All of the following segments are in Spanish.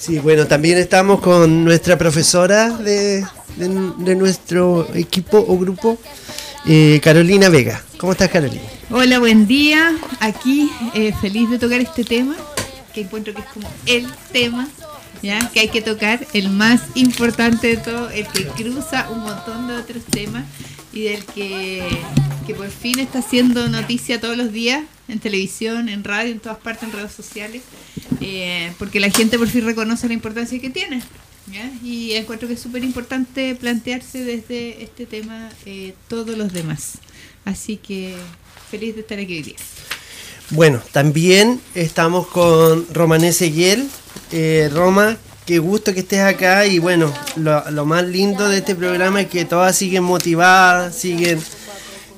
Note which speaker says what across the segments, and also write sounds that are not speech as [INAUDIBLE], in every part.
Speaker 1: Sí, bueno, también estamos con nuestra profesora de, nuestro equipo o grupo, eh, Carolina Vega. ¿Cómo estás, Carolina?
Speaker 2: Hola, buen día. Aquí eh, feliz de tocar este tema, que encuentro que es como el tema ¿ya? que hay que tocar, el más importante de todo, el que cruza un montón de otros temas y del que, que por fin está haciendo noticia todos los días en televisión, en radio, en todas partes, en redes sociales, eh, porque la gente por fin reconoce la importancia que tiene. Y encuentro que es súper importante plantearse desde este tema eh, todos los demás. Así que feliz de estar aquí hoy.
Speaker 1: Bueno, también estamos con Romanese Yel. Eh, Roma, qué gusto que estés acá y bueno, lo, más lindo de este programa es que todas siguen motivadas, siguen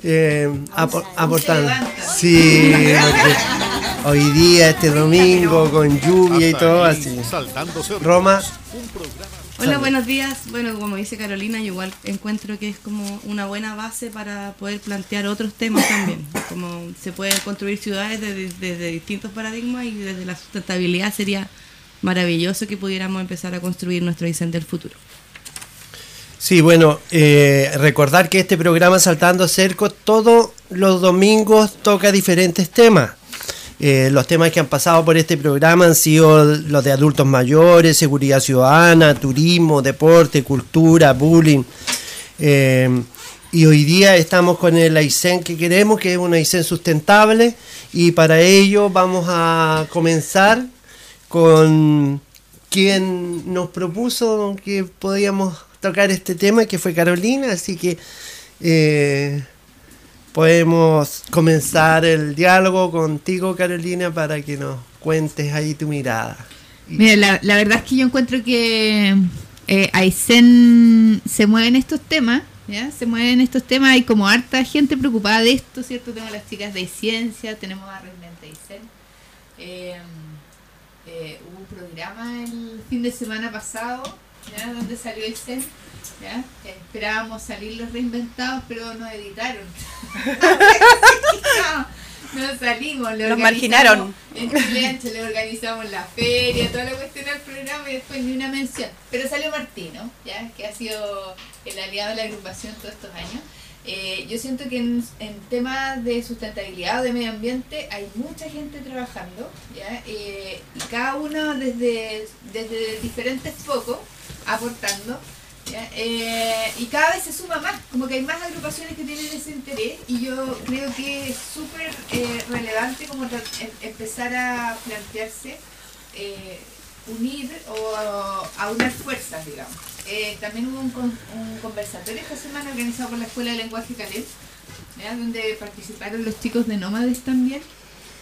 Speaker 1: eh, aportando. Sí, hoy día, este domingo, con lluvia y todo así. Roma.
Speaker 3: Hola, buenos días. Bueno, como dice Carolina, yo igual encuentro que es como una buena base para poder plantear otros temas también. [LAUGHS] Como se pueden construir ciudades desde distintos paradigmas y desde la sustentabilidad sería maravilloso que pudiéramos empezar a construir nuestro diseño del futuro.
Speaker 1: Sí, bueno, eh, recordar que este programa Saltando Cerco todos los domingos toca diferentes temas. Eh, los temas que han pasado por este programa han sido los de adultos mayores, seguridad ciudadana, turismo, deporte, cultura, bullying. Eh, y hoy día estamos con el AICEN que queremos, que es un AICEN sustentable. Y para ello vamos a comenzar con quien nos propuso que podíamos tocar este tema, que fue Carolina, así que eh, podemos comenzar el diálogo contigo, Carolina, para que nos cuentes ahí tu mirada.
Speaker 2: Mira, la, verdad es que yo encuentro que eh, Aysén se mueven estos temas. Se mueven estos temas, hay como harta gente preocupada de esto, ¿cierto? Tenemos las chicas de ciencia, tenemos a Reinventa Aysén. Eh, eh, hubo un programa el fin de semana pasado, ¿ya? donde salió el CEN. ¿ya? Esperábamos salir los reinventados, pero nos editaron. [LAUGHS] no, salimos.
Speaker 3: Los marginaron.
Speaker 2: En Chile le organizamos la feria, toda la cuestión del programa y después ni una mención. Pero salió Martino, ¿ya? que ha sido el aliado de la agrupación todos estos años. Eh, yo siento que en, temas de sustentabilidad o de medio ambiente hay mucha gente trabajando, ¿ya? Eh, y cada uno desde, desde diferentes focos aportando. Eh, y cada vez se suma más, como que hay más agrupaciones que tienen ese interés y yo creo que es súper relevante como em, empezar a plantearse unir o aunar fuerzas, digamos. Eh, también hubo un, conversatorio esta semana organizado por la Escuela de Lenguaje Caleb, donde participaron los chicos de Nómades también.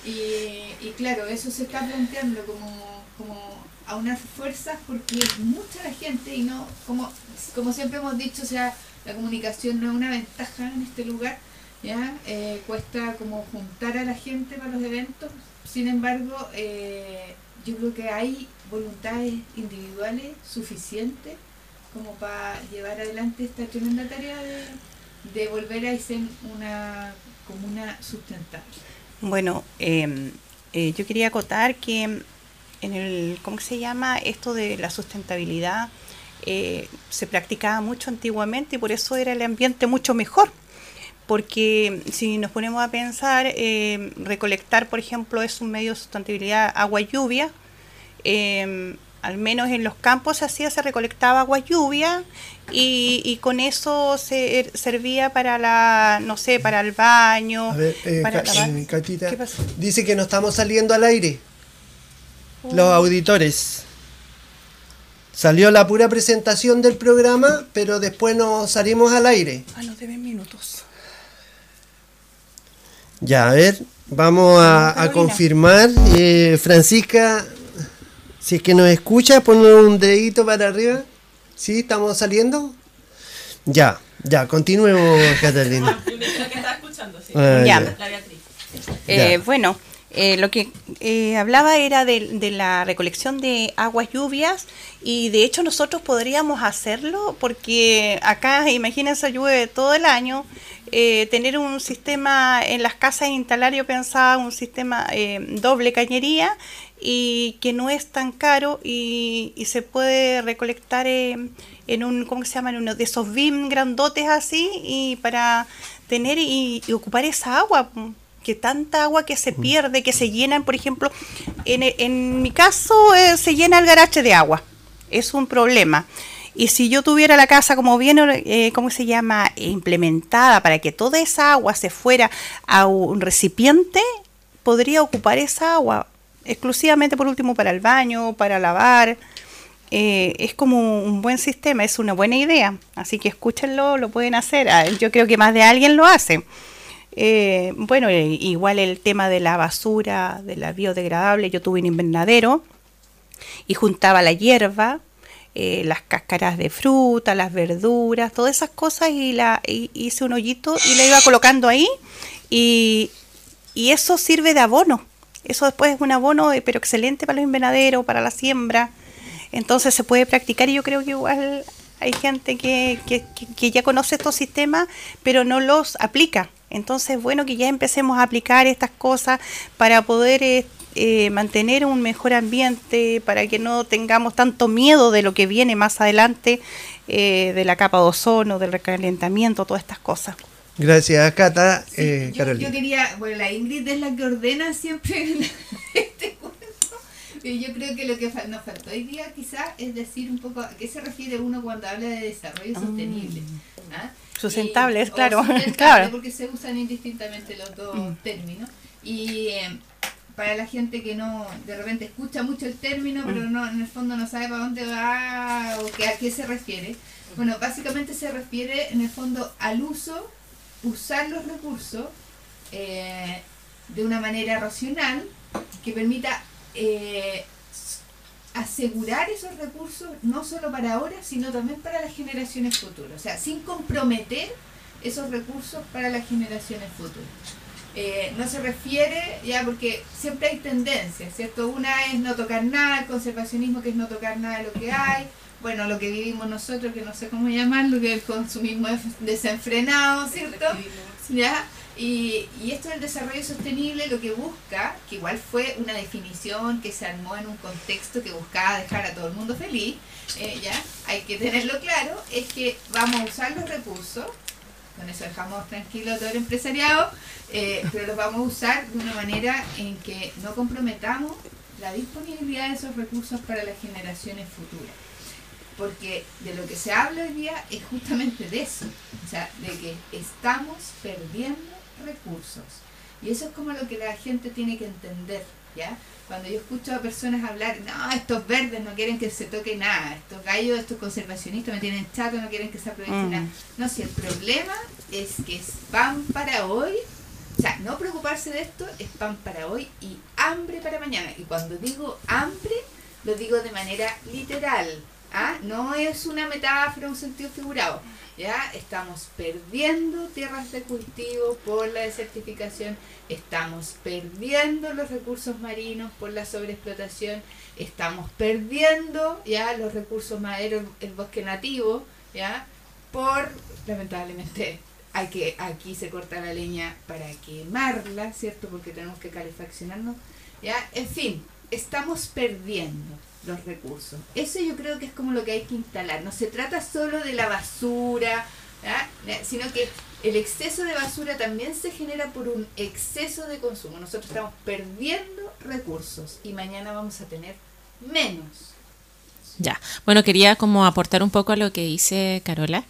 Speaker 2: Y, claro, eso se está planteando como a unas fuerzas porque es mucha la gente y no, como, como siempre hemos dicho, o sea, la comunicación no es una ventaja en este lugar, ¿ya? Eh, cuesta como juntar a la gente para los eventos, sin embargo, eh, yo creo que hay voluntades individuales suficientes como para llevar adelante esta tremenda tarea de, volver a ser una comuna sustentable.
Speaker 3: Bueno, em, eh, yo quería acotar que en el, ¿cómo se llama? Esto de la sustentabilidad eh, se practicaba mucho antiguamente y por eso era el ambiente mucho mejor. Porque si nos ponemos a pensar, eh, recolectar, por ejemplo, es un medio de sustentabilidad agua-lluvia. Eh, al menos en los campos se hacía, se recolectaba agua lluvia y, con eso se servía para la, no sé, para el baño. A ver,
Speaker 1: eh, eh dice que no estamos saliendo al aire. Los oh. auditores. Salió la pura presentación del programa, pero después nos salimos al aire.
Speaker 3: A los 10 minutos.
Speaker 1: Ya, a ver, vamos a, confirmar. Eh, Francisca si es que nos escucha, ponle un dedito para arriba. ¿Sí? ¿Estamos saliendo? Ya, ya, continuemos, [LAUGHS] Catalina.
Speaker 3: Ah, ya. Eh, bueno, eh, lo que eh, hablaba era de, la recolección de aguas lluvias y de hecho nosotros podríamos hacerlo porque acá, imagínense, llueve todo el año. tener un sistema en las casas instalar, yo pensaba un sistema doble cañería y que no es tan caro y, se puede recolectar en un, ¿cómo se llama? En uno de esos BIM grandotes así y para tener y, ocupar esa agua, que tanta agua que se pierde, que se llenan, por ejemplo, en, en mi caso eh, se llena el garaje de agua, es un problema. Y si yo tuviera la casa como bien, eh, ¿cómo se llama?, implementada para que toda esa agua se fuera a un recipiente, podría ocupar esa agua exclusivamente por último para el baño, para lavar. Eh, es como un buen sistema, es una buena idea. Así que escúchenlo, lo pueden hacer. Ah, yo creo que más de alguien lo hace. Eh, bueno, eh, igual el tema de la basura, de la biodegradable, yo tuve un invernadero y juntaba la hierba, las cáscaras de fruta, las verduras, todas esas cosas y la hice un hoyito y la iba colocando ahí y, eso sirve de abono eso después es un abono, eh, pero excelente para los invernaderos, para la siembra. Entonces se puede practicar y yo creo que igual hay gente que, ya conoce estos sistemas, pero no los aplica. Entonces, bueno, que ya empecemos a aplicar estas cosas para poder eh, eh, mantener un mejor ambiente, para que no tengamos tanto miedo de lo que viene más adelante, de la capa de ozono, del recalentamiento, todas estas cosas.
Speaker 1: Gracias, Cata.
Speaker 2: Eh, yo, quería, bueno, la Ingrid es la que ordena siempre [LAUGHS] este cuento. Yo creo que lo que nos faltó hoy día quizás es decir un poco a qué se refiere uno cuando habla de desarrollo ah. sostenible.
Speaker 3: ¿ah? Sustentable, [LAUGHS] es claro. claro.
Speaker 2: Porque se usan indistintamente los dos mm. términos. Y eh, para la gente que no de repente escucha mucho el término, pero mm. no en el fondo no sabe para dónde va o que, a qué se refiere. Bueno, básicamente se refiere en el fondo al uso usar los recursos eh, de una manera racional que permita eh, asegurar esos recursos no solo para ahora, sino también para las generaciones futuras. O sea, sin comprometer esos recursos para las generaciones futuras. Eh, no se refiere, ya porque siempre hay tendencias, ¿cierto? Una es no tocar nada, el conservacionismo que es no tocar nada de lo que hay, bueno, lo que vivimos nosotros, que no sé cómo llamarlo, que es el consumismo desenfrenado, ¿cierto? ¿Ya? Y, esto del desarrollo sostenible lo que busca, que igual fue una definición que se armó en un contexto que buscaba dejar a todo el mundo feliz, eh, ¿ya? Hay que tenerlo claro, es que vamos a usar los recursos, con eso dejamos tranquilo a todo el empresariado, eh, pero los vamos a usar de una manera en que no comprometamos la disponibilidad de esos recursos para las generaciones futuras porque de lo que se habla hoy día es justamente de eso, o sea, de que estamos perdiendo recursos. Y eso es como lo que la gente tiene que entender, ¿ya? Cuando yo escucho a personas hablar, no, estos verdes no quieren que se toque nada, estos gallos, estos conservacionistas me tienen chato, no quieren que se aproveche mm. nada. No, si el problema es que es pan para hoy, o sea, no preocuparse de esto es pan para hoy y hambre para mañana. Y cuando digo hambre, lo digo de manera literal, ¿Ah? No es una metáfora, un sentido figurado. ¿Ya? Estamos perdiendo tierras de cultivo por la desertificación, estamos perdiendo los recursos marinos por la sobreexplotación, estamos perdiendo ya los recursos maderos, el bosque nativo, ¿ya? por, lamentablemente, hay que aquí se corta la leña para quemarla, ¿cierto? Porque tenemos que calefaccionarnos, ¿ya? En fin, estamos perdiendo los recursos. Eso yo creo que es como lo que hay que instalar. No se trata solo de la basura, sino que el exceso de basura también se genera por un exceso de consumo. Nosotros estamos perdiendo recursos y mañana vamos a tener menos.
Speaker 4: Ya, bueno, quería como aportar un poco a lo que dice Carola,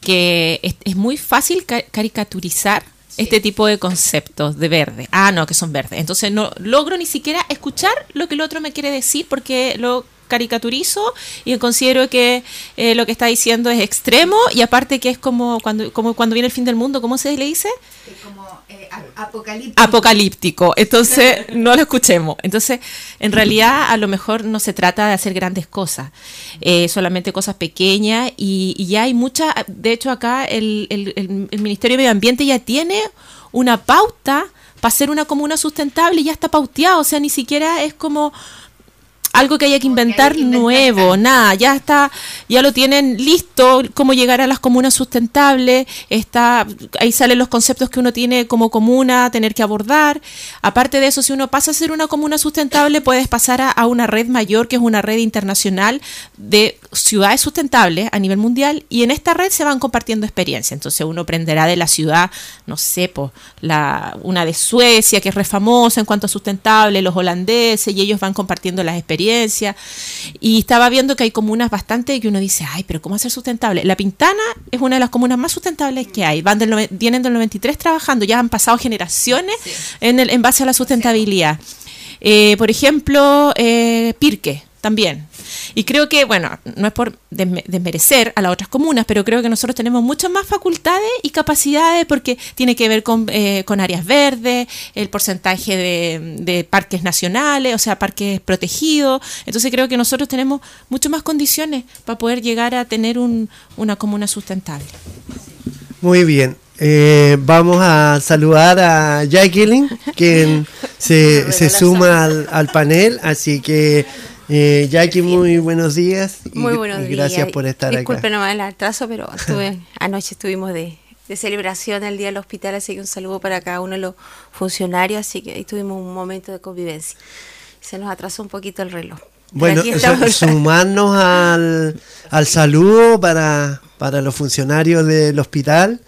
Speaker 4: que es, muy fácil caricaturizar este tipo de conceptos de verde. Ah, no, que son verdes. Entonces no logro ni siquiera escuchar lo que el otro me quiere decir porque lo caricaturizo y considero que eh, lo que está diciendo es extremo y aparte que es como cuando, como cuando viene el fin del mundo, ¿cómo se le dice?
Speaker 2: Como eh, apocalíptico.
Speaker 4: Apocalíptico. Entonces, no lo escuchemos. Entonces, en realidad, a lo mejor no se trata de hacer grandes cosas, eh, solamente cosas pequeñas y, ya hay muchas, de hecho acá el, el, el Ministerio de Medio Ambiente ya tiene una pauta para ser una comuna sustentable y ya está pauteado, o sea, ni siquiera es como algo que haya que inventar
Speaker 2: que
Speaker 4: nuevo, nada, ya está, ya lo tienen listo, cómo llegar a las comunas sustentables, está, ahí salen los conceptos que uno tiene como comuna, tener que abordar. Aparte de eso, si uno pasa a ser una comuna sustentable, puedes pasar a, a una red mayor, que es una red internacional de ciudades sustentables a nivel mundial, y en esta red se van compartiendo experiencias. Entonces uno aprenderá de la ciudad, no sé, pues, la, una de Suecia, que es re famosa en cuanto a sustentable, los holandeses, y ellos van compartiendo las experiencias. Y estaba viendo que hay comunas bastante que uno dice, ay, pero ¿cómo hacer sustentable? La Pintana es una de las comunas más sustentables que hay. Van del, vienen del 93 trabajando, ya han pasado generaciones en, el, en base a la sustentabilidad. Eh, por ejemplo, eh, Pirque también. Y creo que, bueno, no es por desme- desmerecer a las otras comunas, pero creo que nosotros tenemos muchas más facultades y capacidades porque tiene que ver con, eh, con áreas verdes, el porcentaje de, de parques nacionales, o sea, parques protegidos. Entonces creo que nosotros tenemos muchas más condiciones para poder llegar a tener un- una comuna sustentable.
Speaker 1: Muy bien. Eh, vamos a saludar a Jacqueline, quien [LAUGHS] se, se suma al, al panel. Así que, eh, Jackie, muy buenos días. y-
Speaker 5: Muy buenos
Speaker 1: y
Speaker 5: días.
Speaker 1: Gracias por estar
Speaker 5: Disculpen
Speaker 1: acá.
Speaker 5: nomás el atraso, pero estuve, anoche estuvimos de, de celebración el Día del Hospital, así que un saludo para cada uno de los funcionarios, así que ahí tuvimos un momento de convivencia. Se nos atrasó un poquito el reloj.
Speaker 1: Bueno, [LAUGHS] sumarnos al, al saludo para, para los funcionarios del hospital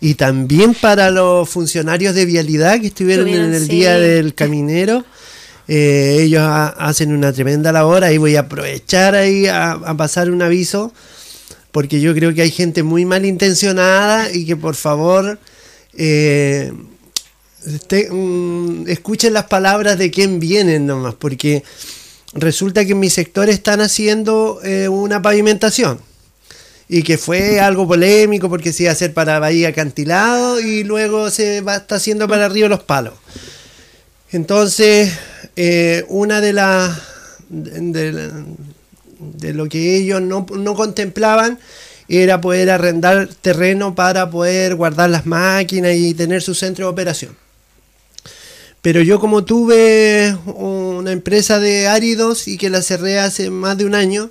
Speaker 1: y también para los funcionarios de vialidad que estuvieron en el
Speaker 5: sí.
Speaker 1: Día del Caminero. Eh, ellos ha- hacen una tremenda labor. Ahí voy a aprovechar ahí a, pasar un aviso porque yo creo que hay gente muy malintencionada y que por favor eh, mm, escuchen las palabras de quién vienen nomás, porque resulta que en mi sector están haciendo eh, una pavimentación y que fue algo polémico porque se iba a hacer para Bahía Acantilado y luego se va, está haciendo para Río Los Palos. Entonces, eh, una de las de, lo que ellos no, contemplaban era poder arrendar terreno para poder guardar las máquinas y tener su centro de operación. Pero yo como tuve una empresa de áridos y que la cerré hace más de un año,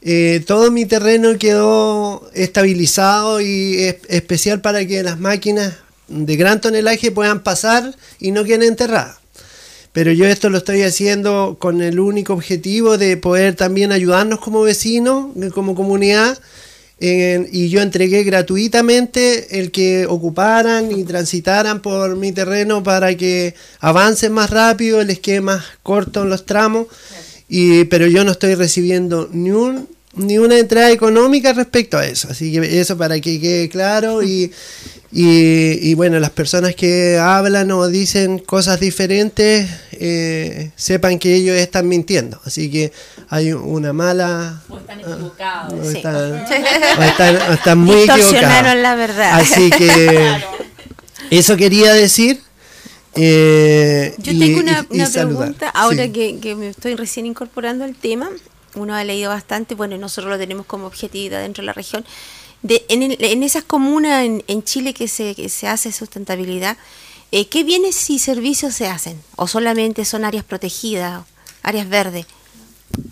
Speaker 1: eh, todo mi terreno quedó estabilizado y es especial para que las máquinas de gran tonelaje puedan pasar y no queden enterradas. Pero yo esto lo estoy haciendo con el único objetivo de poder también ayudarnos como vecinos, como comunidad, en- y yo entregué gratuitamente el que ocuparan y transitaran por mi terreno para que avancen más rápido, les quede más corto en los tramos, y, pero yo no estoy recibiendo ni un ni una entrada económica respecto a eso. Así que eso para que quede claro y, y, y bueno, las personas que hablan o dicen cosas diferentes eh, sepan que ellos están mintiendo. Así que hay una mala...
Speaker 4: O están equivocados.
Speaker 1: o
Speaker 5: Sí.
Speaker 1: están, [LAUGHS] o están- o están muy
Speaker 5: Distorsionaron
Speaker 1: equivocados.
Speaker 5: la verdad.
Speaker 1: Así que [LAUGHS] eso quería decir. eh,
Speaker 5: Yo
Speaker 1: y-
Speaker 5: tengo una, pregunta, ahora
Speaker 1: Sí.
Speaker 5: que, que me estoy recién incorporando al tema, uno ha leído bastante, bueno, nosotros lo tenemos como objetividad dentro de la región, de, en, el- en esas comunas en, en Chile que se, que se hace sustentabilidad, eh, ¿qué bienes y servicios se hacen? ¿O solamente son áreas protegidas, áreas verdes?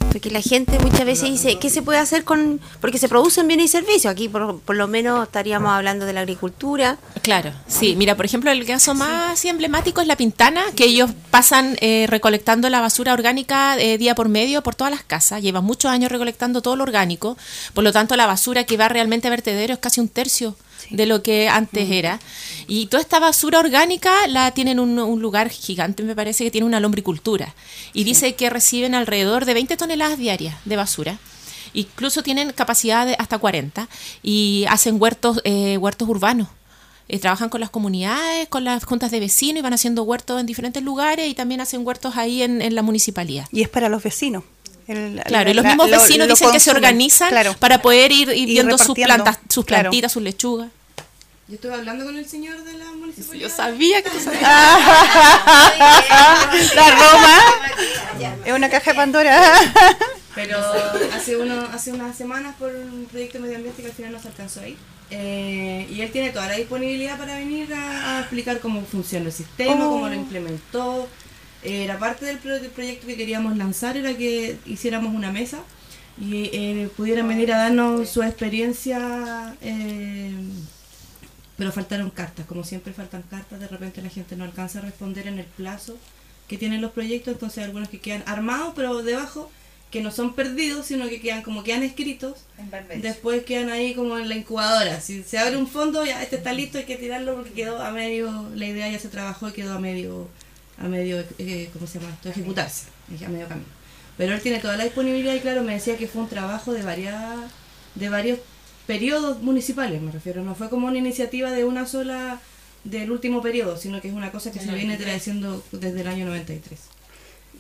Speaker 5: Porque la gente muchas veces dice, ¿qué se puede hacer con...? Porque se producen bienes y servicios. Aquí por, por lo menos estaríamos hablando de la agricultura.
Speaker 4: Claro, sí. Mira, por ejemplo, el caso más emblemático es la Pintana, que ellos pasan eh, recolectando la basura orgánica eh, día por medio por todas las casas. Llevan muchos años recolectando todo lo orgánico. Por lo tanto, la basura que va realmente a vertedero es casi un tercio de lo que antes era. Y toda esta basura orgánica la tienen un, un lugar gigante, me parece que tiene una lombricultura. Y dice que reciben alrededor de 20 toneladas diarias de basura. Incluso tienen capacidad de hasta 40 y hacen huertos, eh, huertos urbanos. Eh, trabajan con las comunidades, con las juntas de vecinos y van haciendo huertos en diferentes lugares y también hacen huertos ahí en, en la municipalidad.
Speaker 3: Y es para los vecinos. El-
Speaker 4: Claro, y los
Speaker 3: la-
Speaker 4: mismos vecinos
Speaker 3: lo
Speaker 4: dicen que se organizan
Speaker 3: claro.
Speaker 4: para poder ir, viendo sus plantas, sus
Speaker 3: claro.
Speaker 4: plantitas, sus lechugas.
Speaker 6: Yo estuve hablando con el señor de la municipalidad.
Speaker 4: Yo sabía que tú sabías. [LAUGHS]
Speaker 3: La Roma es una caja de Pandora.
Speaker 6: Pero hace, uno, hace unas semanas por un proyecto de medio ambiente que al final no se alcanzó ahí. Eh, y él tiene toda la disponibilidad para venir a, a explicar cómo funciona el sistema,
Speaker 3: Oh.
Speaker 6: cómo lo implementó. Era parte del, pro- del proyecto que queríamos lanzar, era que hiciéramos una mesa y eh, pudieran venir a darnos su experiencia, eh, pero faltaron cartas, como siempre faltan cartas, de repente la gente no alcanza a responder en el plazo que tienen los proyectos, entonces hay algunos que quedan armados, pero debajo, que no son perdidos, sino que quedan como quedan escritos, después quedan ahí como en la incubadora. Si se abre un fondo, ya este está listo, hay que tirarlo porque quedó a medio, la idea ya se trabajó y quedó a medio, a medio, eh, ¿cómo se llama esto? Ejecutarse, a medio camino. Pero él tiene toda la disponibilidad y claro, me decía que fue un trabajo de varias, de varios periodos municipales, me refiero, no fue como una iniciativa de una sola del último periodo, sino que es una cosa que se viene trayendo desde el año 93.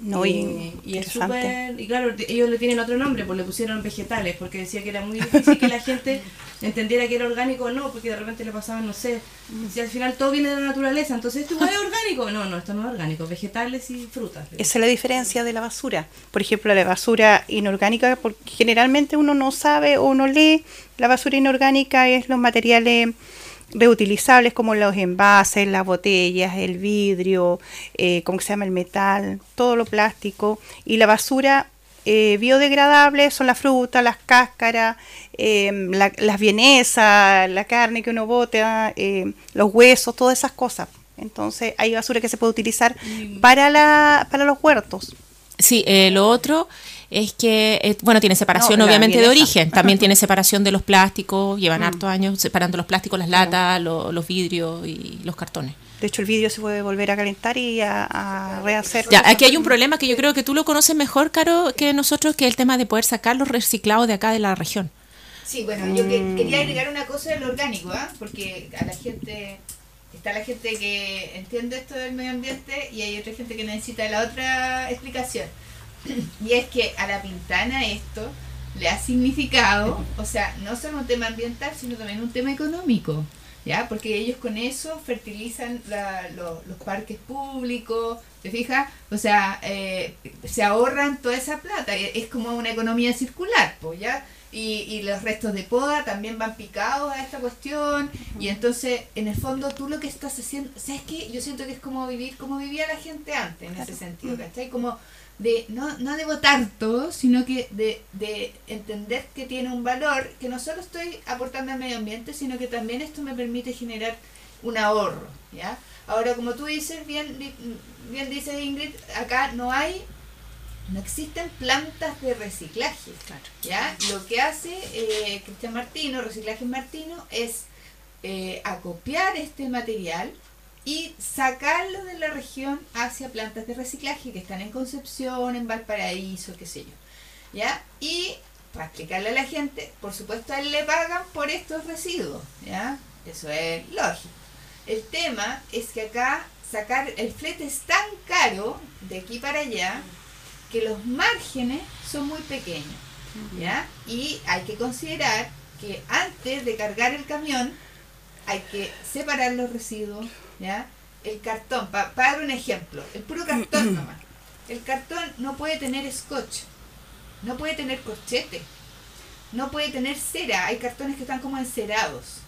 Speaker 3: No,
Speaker 6: y,
Speaker 3: y,
Speaker 6: y es súper. Y claro, ellos le tienen otro nombre, pues le pusieron vegetales, porque decía que era muy difícil que la gente [LAUGHS] entendiera que era orgánico o no, porque de repente le pasaban, no sé, si al final todo viene de la naturaleza, entonces esto es orgánico. No, no, esto no es orgánico, vegetales y frutas.
Speaker 3: Esa es la diferencia de la basura. Por ejemplo, la basura inorgánica, porque generalmente uno no sabe o no lee, la basura inorgánica es los materiales reutilizables como los envases, las botellas, el vidrio, eh, ¿cómo se llama? El metal, todo lo plástico. Y la basura eh, biodegradable son las frutas, las cáscaras, eh, la- las vienesas, la carne que uno bota, eh, los huesos, todas esas cosas. Entonces hay basura que se puede utilizar para, la, para los huertos.
Speaker 4: Sí, lo otro es que, eh, bueno, tiene separación
Speaker 3: No,
Speaker 4: obviamente de origen, [LAUGHS] también tiene separación de los plásticos, llevan hartos años separando los plásticos, las latas, lo- los vidrios y los cartones.
Speaker 3: De hecho, el vidrio se puede volver a calentar y a, a rehacer.
Speaker 4: Ya, aquí hay un problema que yo creo que tú lo conoces mejor, Caro, que nosotros, que es el tema de poder sacar los reciclados de acá de la región.
Speaker 2: Sí, bueno, yo que- quería agregar una cosa del orgánico, ¿ah? porque a la gente, está la gente que entiende esto del medio ambiente y hay otra gente que necesita la otra explicación. [CLEARS THROAT] Y es que a la pintana esto le ha significado, o sea, no solo un tema ambiental, sino también un tema económico, ¿ya? Porque ellos con eso fertilizan la- lo- los parques públicos, ¿te fijas? O sea, eh, se ahorran toda esa plata, es como una economía circular, pues, ¿ya? Y, y los restos de poda también van picados a esta cuestión, y entonces, en el fondo, tú lo que estás haciendo, ¿sabes qué? Yo siento que es como vivir, como vivía la gente antes, en ese sentido, ¿cachai? Como de no, no de votar todo, sino que de, de entender que tiene un valor, que no solo estoy aportando al medio ambiente, sino que también esto me permite generar un ahorro, ¿ya? Ahora, como tú dices, bien, bien dices Ingrid, acá no hay, no existen plantas de reciclaje, ¿ya? Lo que hace eh, Cristian Martino, Reciclaje Martino, es eh, acopiar este material y sacarlo de la región hacia plantas de reciclaje que están en Concepción, en Valparaíso, qué sé yo. ¿Ya? Y para explicarle a la gente, por supuesto a él le pagan por estos residuos, ¿ya? Eso es lógico. El tema es que acá sacar el flete es tan caro de aquí para allá que los márgenes son muy pequeños, ¿ya? Y hay que considerar que antes de cargar el camión hay que separar los residuos, ¿ya? El cartón, para dar un ejemplo, el puro cartón nomás. El cartón no puede tener scotch, no puede tener corchete, no puede tener cera, hay cartones que están como encerados.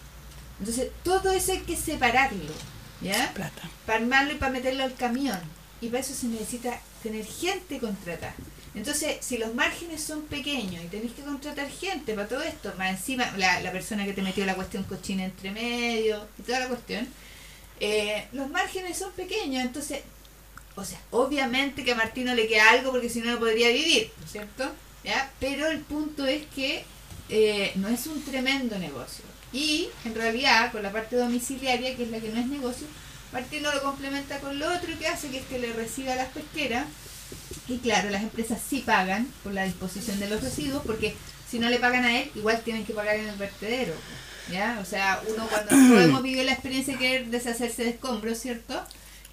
Speaker 2: Entonces, todo eso hay que separarlo, ¿ya?
Speaker 3: Plata.
Speaker 2: Para armarlo y para meterlo al camión. Y para eso se necesita tener gente contratada. Entonces, si los márgenes son pequeños y tenéis que contratar gente para todo esto, más encima la, la persona que te metió la cuestión cochina entre medio y toda la cuestión, eh, los márgenes son pequeños, entonces, o sea, obviamente que a Martino le queda algo porque si no no podría vivir, ¿no es cierto? ¿Ya? Pero el punto es que eh, no es un tremendo negocio. Y en realidad, con la parte domiciliaria, que es la que no es negocio, Martino lo complementa con lo otro que hace, que es que le reciba a las pesqueras. Y claro, las empresas sí pagan por la disposición de los residuos, porque si no le pagan a él, igual tienen que pagar en el vertedero. ¿Ya? O sea, uno cuando todos hemos [CLEARS THROAT] vivido la experiencia de querer deshacerse de escombros, ¿cierto?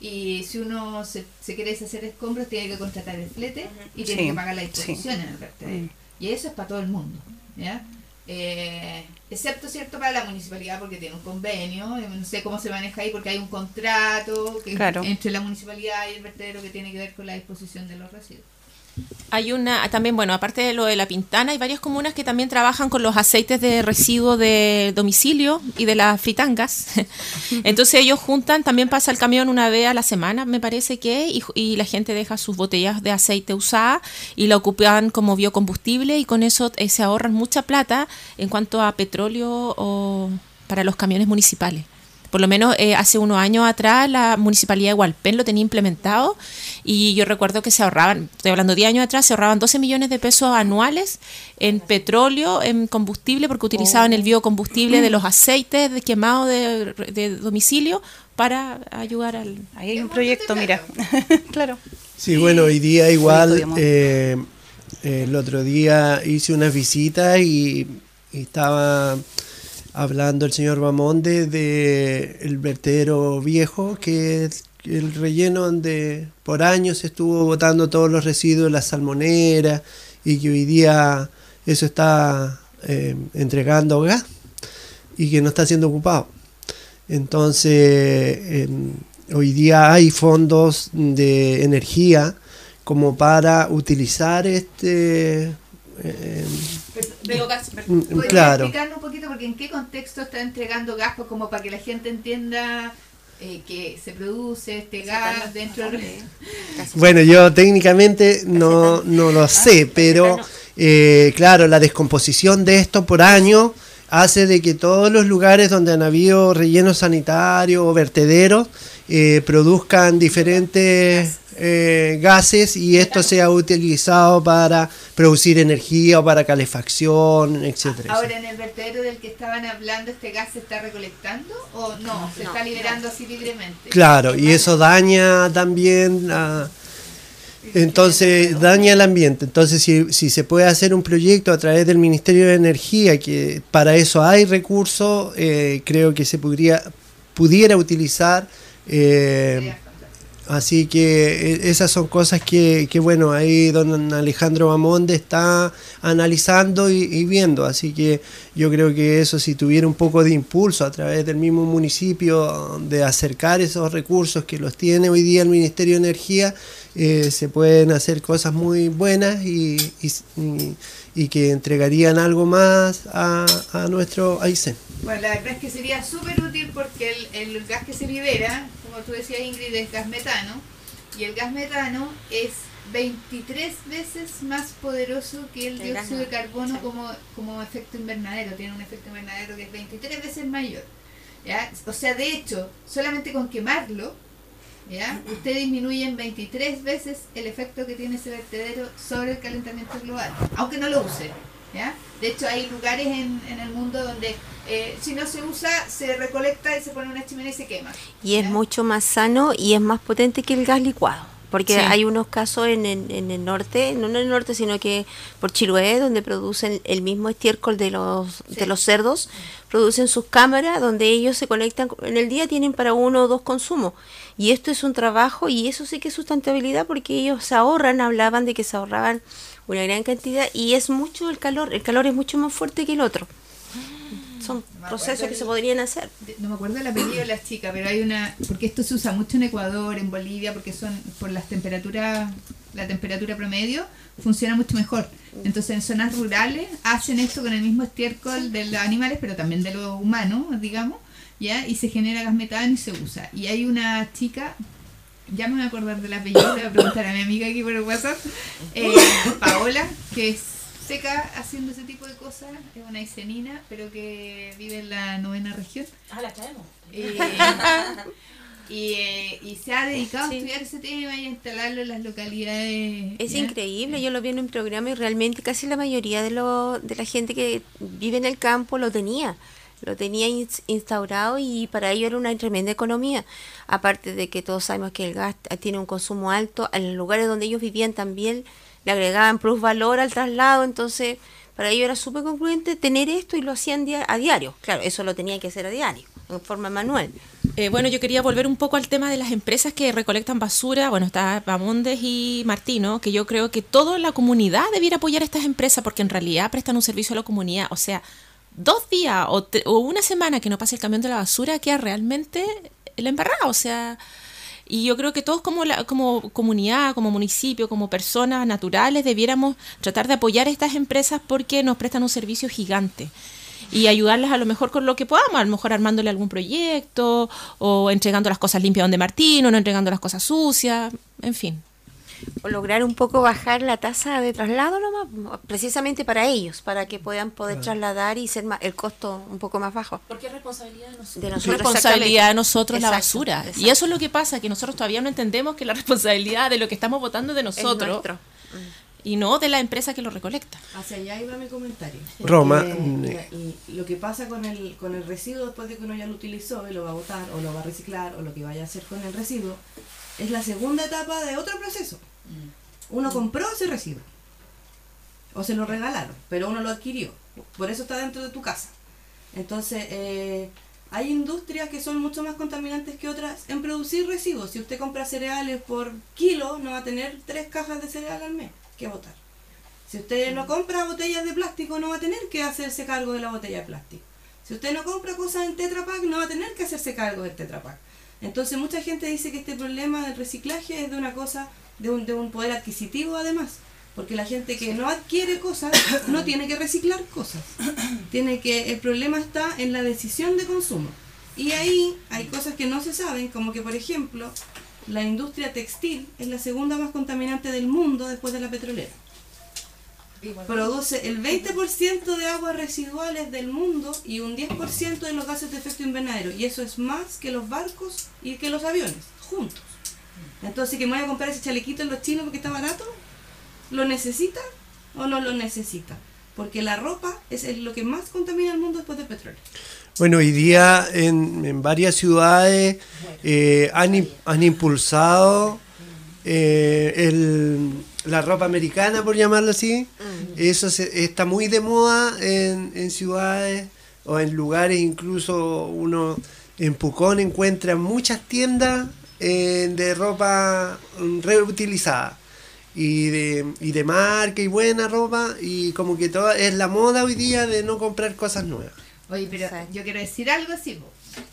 Speaker 2: Y si uno se, se quiere deshacer de escombros, tiene que contratar el flete y tiene
Speaker 3: Sí,
Speaker 2: que pagar la
Speaker 3: sí.
Speaker 2: disposición en el vertedero.
Speaker 3: Mm.
Speaker 2: Y eso es para todo el mundo, ¿ya? Eh, excepto, ¿cierto?, para la municipalidad, porque tiene un convenio, eh, no sé cómo se maneja ahí, porque hay un contrato que,
Speaker 3: Claro.
Speaker 2: entre la municipalidad y el vertedero que tiene que ver con la disposición de los residuos.
Speaker 4: Hay una, también, bueno, aparte de lo de la Pintana, hay varias comunas que también trabajan con los aceites de residuo de domicilio y de las fritangas. [LAUGHS] Entonces ellos juntan, también pasa el camión una vez a la semana, me parece que, y, y la gente deja sus botellas de aceite usada y la ocupan como biocombustible y con eso eh, se ahorran mucha plata en cuanto a petróleo o para los camiones municipales. Por lo menos eh, hace unos años atrás la municipalidad de Hualpén lo tenía implementado y yo recuerdo que se ahorraban, estoy hablando de 10 años atrás, se ahorraban 12 millones de pesos anuales en petróleo, en combustible, porque utilizaban el biocombustible de los aceites de quemado de, de domicilio para ayudar al...
Speaker 3: Ahí hay un proyecto, mira. [LAUGHS] claro.
Speaker 1: Sí, bueno, hoy día igual, eh, el otro día hice unas visitas y, y estaba hablando el señor Bamonde de el vertedero viejo, que es el relleno donde por años estuvo botando todos los residuos de la salmonera y que hoy día eso está eh, entregando gas y que no está siendo ocupado. Entonces, en- hoy día hay fondos de energía como para utilizar este... eh,
Speaker 2: Biogás.
Speaker 1: Mm,
Speaker 2: ¿Podría
Speaker 1: claro.
Speaker 2: explicarnos un poquito porque en qué contexto está entregando gas pues, como para que la gente entienda eh, que se produce este gas dentro del... [LAUGHS]
Speaker 1: Bueno, yo técnicamente no, no lo sé, pero eh, claro, la descomposición de esto por año hace de que todos los lugares donde han habido rellenos sanitarios o vertederos eh, produzcan diferentes eh, gases y esto sea utilizado para producir energía o para calefacción, etcétera.
Speaker 2: Ahora, en el vertedero del que estaban hablando, ¿este gas se está recolectando o no? ¿Se
Speaker 5: No,
Speaker 2: está liberando así libremente?
Speaker 1: Claro, y eso daña también a... Entonces daña el ambiente. Entonces si, si se puede hacer un proyecto a través del Ministerio de Energía, que para eso hay recursos, eh, creo que se podría, pudiera utilizar. eh, así que eh, esas son cosas que, que, bueno, ahí don Alejandro Bamonde está analizando y, viendo. Así que yo creo que eso si tuviera un poco de impulso a través del mismo municipio de acercar esos recursos que los tiene hoy día el Ministerio de Energía, eh, se pueden hacer cosas muy buenas y, y, que entregarían algo más a, a nuestro Aysén.
Speaker 2: Bueno, la verdad es que sería súper útil porque el, el gas que se libera, como tú decías Ingrid, es gas metano y el gas metano es 23 veces más poderoso que el dióxido de
Speaker 5: no-
Speaker 2: carbono
Speaker 5: sí.
Speaker 2: como, como efecto invernadero, tiene un efecto invernadero que es 23 veces mayor. ¿ya? O sea, de hecho, solamente con quemarlo, ¿ya? usted disminuye en 23 veces el efecto que tiene ese vertedero sobre el calentamiento global, aunque no lo use. ¿Ya? De hecho, hay lugares en, en el mundo donde eh, si no se usa, se recolecta y se pone una chimenea y se quema.
Speaker 5: Y es mucho más sano y es más potente que el gas licuado. Porque
Speaker 4: Sí.
Speaker 5: hay unos casos en, en- en el norte, no en el norte, sino que por Chiloé, donde producen el mismo estiércol de los,
Speaker 2: Sí.
Speaker 5: de los cerdos, producen sus cámaras donde ellos se conectan, en el día tienen para uno o dos consumos. Y esto es un trabajo y eso sí que es sustentabilidad porque ellos se ahorran, hablaban de que se ahorraban una gran cantidad y es mucho el calor, el calor es mucho más fuerte que el otro. Son
Speaker 2: me
Speaker 5: procesos que se podrían hacer.
Speaker 2: de- no me acuerdo el apellido de las chicas, pero hay una, porque esto se usa mucho en Ecuador, en Bolivia, porque son por las temperaturas, la temperatura promedio funciona mucho mejor. Entonces en zonas rurales hacen esto con el mismo estiércol de los animales, pero también de los humanos, digamos, ya, y se genera gas metano y se usa. Y hay una chica, ya me voy a acordar del apellido, le voy a preguntar a mi amiga aquí por el WhatsApp, eh, Paola, que es seca haciendo ese tipo de cosas, es una isenina, pero que vive en la novena región.
Speaker 4: Ah, la traemos.
Speaker 2: Eh, y, eh, y se ha dedicado
Speaker 5: Sí.
Speaker 2: a estudiar ese tema y a instalarlo en las localidades.
Speaker 5: Es
Speaker 2: ¿ya?
Speaker 5: increíble, yo lo vi en un programa y realmente casi la mayoría de, lo, de la gente que vive en el campo lo tenía, lo tenía ins- instaurado y para ello era una tremenda economía. Aparte de que todos sabemos que el gas tiene un consumo alto, en los lugares donde ellos vivían también le agregaban plus valor al traslado, entonces para ellos era súper concluyente tener esto y lo hacían a diario. Claro, eso lo tenían que hacer a diario, en forma manual.
Speaker 4: Eh, bueno, yo quería volver un poco al tema de las empresas que recolectan basura. Bueno, está Bamondes y Martino, que yo creo que toda la comunidad debiera apoyar a estas empresas porque en realidad prestan un servicio a la comunidad. O sea, dos días o, o una semana que no pase el camión de la basura queda realmente la embarrada. O sea, Y yo creo que todos como, la, como comunidad, como municipio, como personas naturales, debiéramos tratar de apoyar a estas empresas porque nos prestan un servicio gigante y ayudarlas a lo mejor con lo que podamos, a lo mejor armándole algún proyecto o entregando las cosas limpias donde Martín o no entregando las cosas sucias, en fin.
Speaker 5: O lograr un poco bajar la tasa de traslado nomás, precisamente para ellos, para que puedan poder trasladar y ser más, el costo un poco más bajo.
Speaker 4: Porque es responsabilidad de nosotros.
Speaker 5: De
Speaker 4: Es
Speaker 5: nosotros,
Speaker 4: responsabilidad de nosotros la
Speaker 5: Exacto,
Speaker 4: basura. Y eso es lo que pasa, que nosotros todavía no entendemos que la [LAUGHS] responsabilidad de lo que estamos votando es de nosotros. Y no de la empresa que lo recolecta.
Speaker 6: Hacia allá iba mi comentario.
Speaker 1: Roma,
Speaker 6: Que,
Speaker 1: mm,
Speaker 6: lo que pasa con el, con el residuo después de que uno ya lo utilizó y lo va a botar o lo va a reciclar o lo que vaya a hacer con el residuo, es la segunda etapa de otro proceso. Uno compró ese residuo o se lo regalaron, pero uno lo adquirió. Por eso está dentro de tu casa. Entonces, eh, hay industrias que son mucho más contaminantes que otras en producir residuos. Si usted compra cereales por kilo, no va a tener tres cajas de cereal al mes que botar. Si usted no compra botellas de plástico, no va a tener que hacerse cargo de la botella de plástico. Si usted no compra cosas en Tetra Pak, no va a tener que hacerse cargo del Tetra Pak. Entonces mucha gente dice que este problema del reciclaje es de una cosa, de un, de un poder adquisitivo además. Porque la gente que no adquiere cosas no tiene que reciclar cosas. Tiene que, el problema está en la decisión de consumo. Y ahí hay cosas que no se saben, como que por ejemplo, la industria textil es la segunda más contaminante del mundo después de la petrolera produce el 20% de aguas residuales del mundo y un 10% de los gases de efecto invernadero. Y eso es más que los barcos y que los aviones, juntos. Entonces, que me voy a comprar ese chalequito en los chinos porque está barato, ¿lo necesita o no lo necesita? Porque la ropa es lo que más contamina el mundo después del petróleo.
Speaker 1: Bueno, hoy día en, en varias ciudades eh, han, han impulsado eh, el- la ropa americana, por llamarlo así. Eso se- está muy de moda en, en ciudades o en lugares, incluso uno en Pucón encuentra muchas tiendas eh, de ropa reutilizada. Y de, y de marca y buena ropa y como que toda es la moda hoy día de no comprar cosas nuevas.
Speaker 2: Oye, pero
Speaker 5: Exacto.
Speaker 2: yo quiero decir algo así,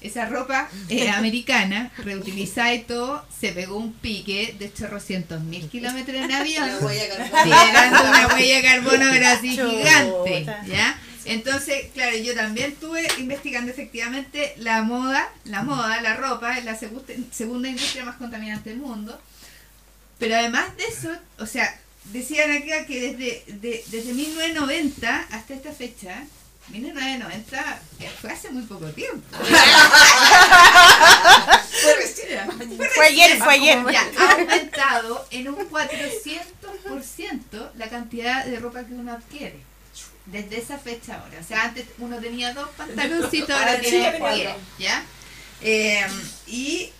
Speaker 2: esa ropa [LAUGHS] eh, americana, reutilizada y todo, se pegó un pique de chorrocientos mil kilómetros en avión, [LAUGHS] generando una [LAUGHS] huella de carbono pero así gigante, ¿ya? Entonces, claro, yo también estuve investigando efectivamente la moda, la moda, la ropa, es la segunda, segunda industria más contaminante del mundo. Pero además de eso, o sea, decían acá que desde, de- desde 1990 hasta esta fecha, 1990 eh, fue hace muy poco tiempo. [LAUGHS] fue
Speaker 3: ayer, fue ayer.
Speaker 2: Ha aumentado en un 400% la cantidad de ropa que uno adquiere. Desde esa fecha ahora. O sea, antes uno tenía dos pantaloncitos, ahora tiene diez, ¿ya? Eh, y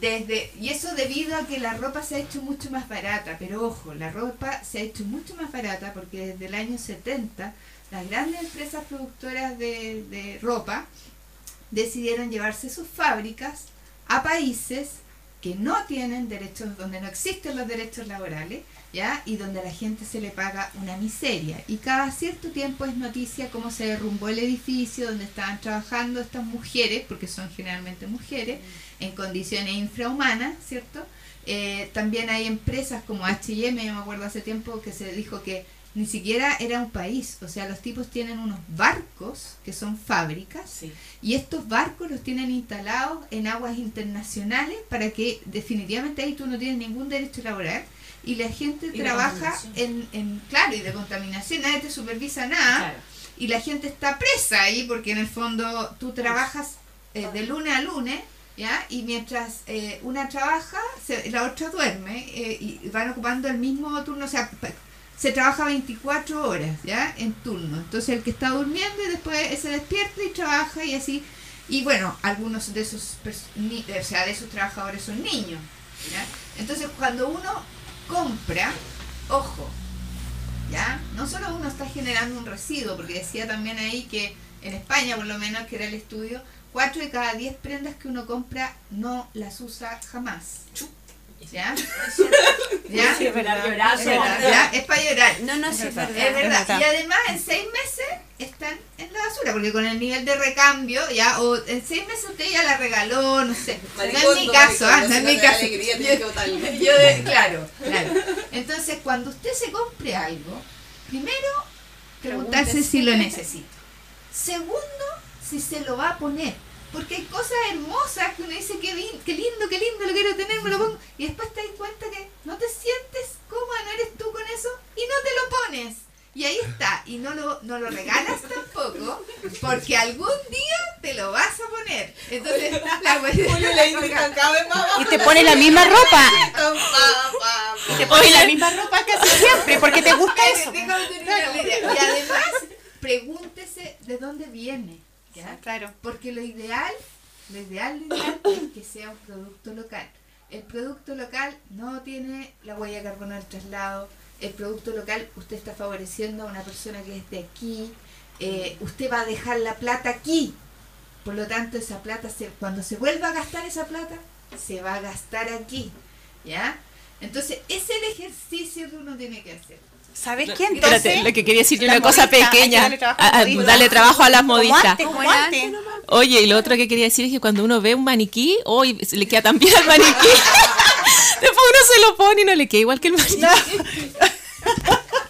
Speaker 2: desde y eso debido a que la ropa se ha hecho mucho más barata, pero ojo, la ropa se ha hecho mucho más barata porque desde el año 70 las grandes empresas productoras de, de ropa decidieron llevarse sus fábricas a países que no tienen derechos, donde no existen los derechos laborales, ¿ya? Y donde a la gente se le paga una miseria. Y cada cierto tiempo es noticia cómo se derrumbó el edificio donde estaban trabajando estas mujeres, porque son generalmente mujeres, en condiciones infrahumanas, ¿cierto? Eh, también hay empresas como H&M, yo me acuerdo hace tiempo que se dijo que ni siquiera era un país, o sea, los tipos tienen unos barcos que son fábricas y estos barcos los tienen instalados en aguas internacionales para que definitivamente ahí tú no tienes ningún derecho laboral y la gente
Speaker 4: Y
Speaker 2: trabaja en, en, claro, y de contaminación, nadie te supervisa nada y la gente está presa ahí porque en el fondo tú trabajas eh, de lunes a lunes, ¿ya? Y mientras eh, una trabaja, se- la otra duerme eh, y van ocupando el mismo turno, o sea, se trabaja 24 horas, ¿ya? En turno. Entonces el que está durmiendo y después se despierta y trabaja y así. Y bueno, algunos de esos, o sea, de esos trabajadores son niños. Entonces cuando uno compra, ojo, ¿ya? No solo uno está generando un residuo, porque decía también ahí que en España, por lo menos, que era el estudio, 4 de cada 10 prendas que uno compra no las usa jamás. ¿Ya? [LAUGHS] ¿Ya?
Speaker 3: Sí, es verdad.
Speaker 2: Es verdad, ¿ya? Es para llorar.
Speaker 5: No, no, sí, es verdad.
Speaker 2: Es verdad.
Speaker 3: verdad.
Speaker 2: Y además en seis meses están en la basura. porque con el nivel de recambio, ya, o en seis meses usted ya la regaló, no sé. no es mi caso, ah, no es mi caso.
Speaker 7: alegría, tienes que
Speaker 2: Yo-
Speaker 7: botarlo.
Speaker 2: yo de- [LAUGHS] claro, claro. Entonces, cuando usted se compre algo, primero preguntarse si lo necesita. Segundo, si se lo va a poner. Porque hay cosas hermosas que uno dice, qué, qué lindo, qué lindo, lo quiero tener, me lo pongo. Y después te das cuenta que no te sientes cómoda, no eres tú con eso y no te lo pones. Y ahí está. Y no lo, no lo regalas tampoco, porque algún día te lo vas a poner. Entonces, la.
Speaker 3: Y te pone la misma ropa.
Speaker 7: Pa, pa, pa.
Speaker 3: Te pone la misma ropa casi siempre, porque te gusta eso.
Speaker 2: Y además, pregúntese de dónde viene. ¿Ya?
Speaker 3: Claro.
Speaker 2: Porque lo ideal, lo ideal, lo ideal [COUGHS] es que sea un producto local. El producto local no tiene la huella de carbono del traslado. El producto local, usted está favoreciendo a una persona que es de aquí. eh, usted va a dejar la plata aquí. Por lo tanto, esa plata, se, cuando se vuelva a gastar esa plata, se va a gastar aquí. ¿Ya? Entonces, ese es el ejercicio que uno tiene que hacer.
Speaker 3: ¿Sabes qué?
Speaker 4: Espérate,
Speaker 3: Entonces,
Speaker 4: lo que quería decir una cosa
Speaker 3: modista,
Speaker 4: pequeña.
Speaker 3: darle trabajo a
Speaker 4: Ah, ah. Dale trabajo a las modistas. Oye, y lo otro que quería decir es que cuando uno ve un maniquí, hoy se le queda tan bien al maniquí. [LAUGHS] Después uno se lo pone y no le queda igual que el maniquí.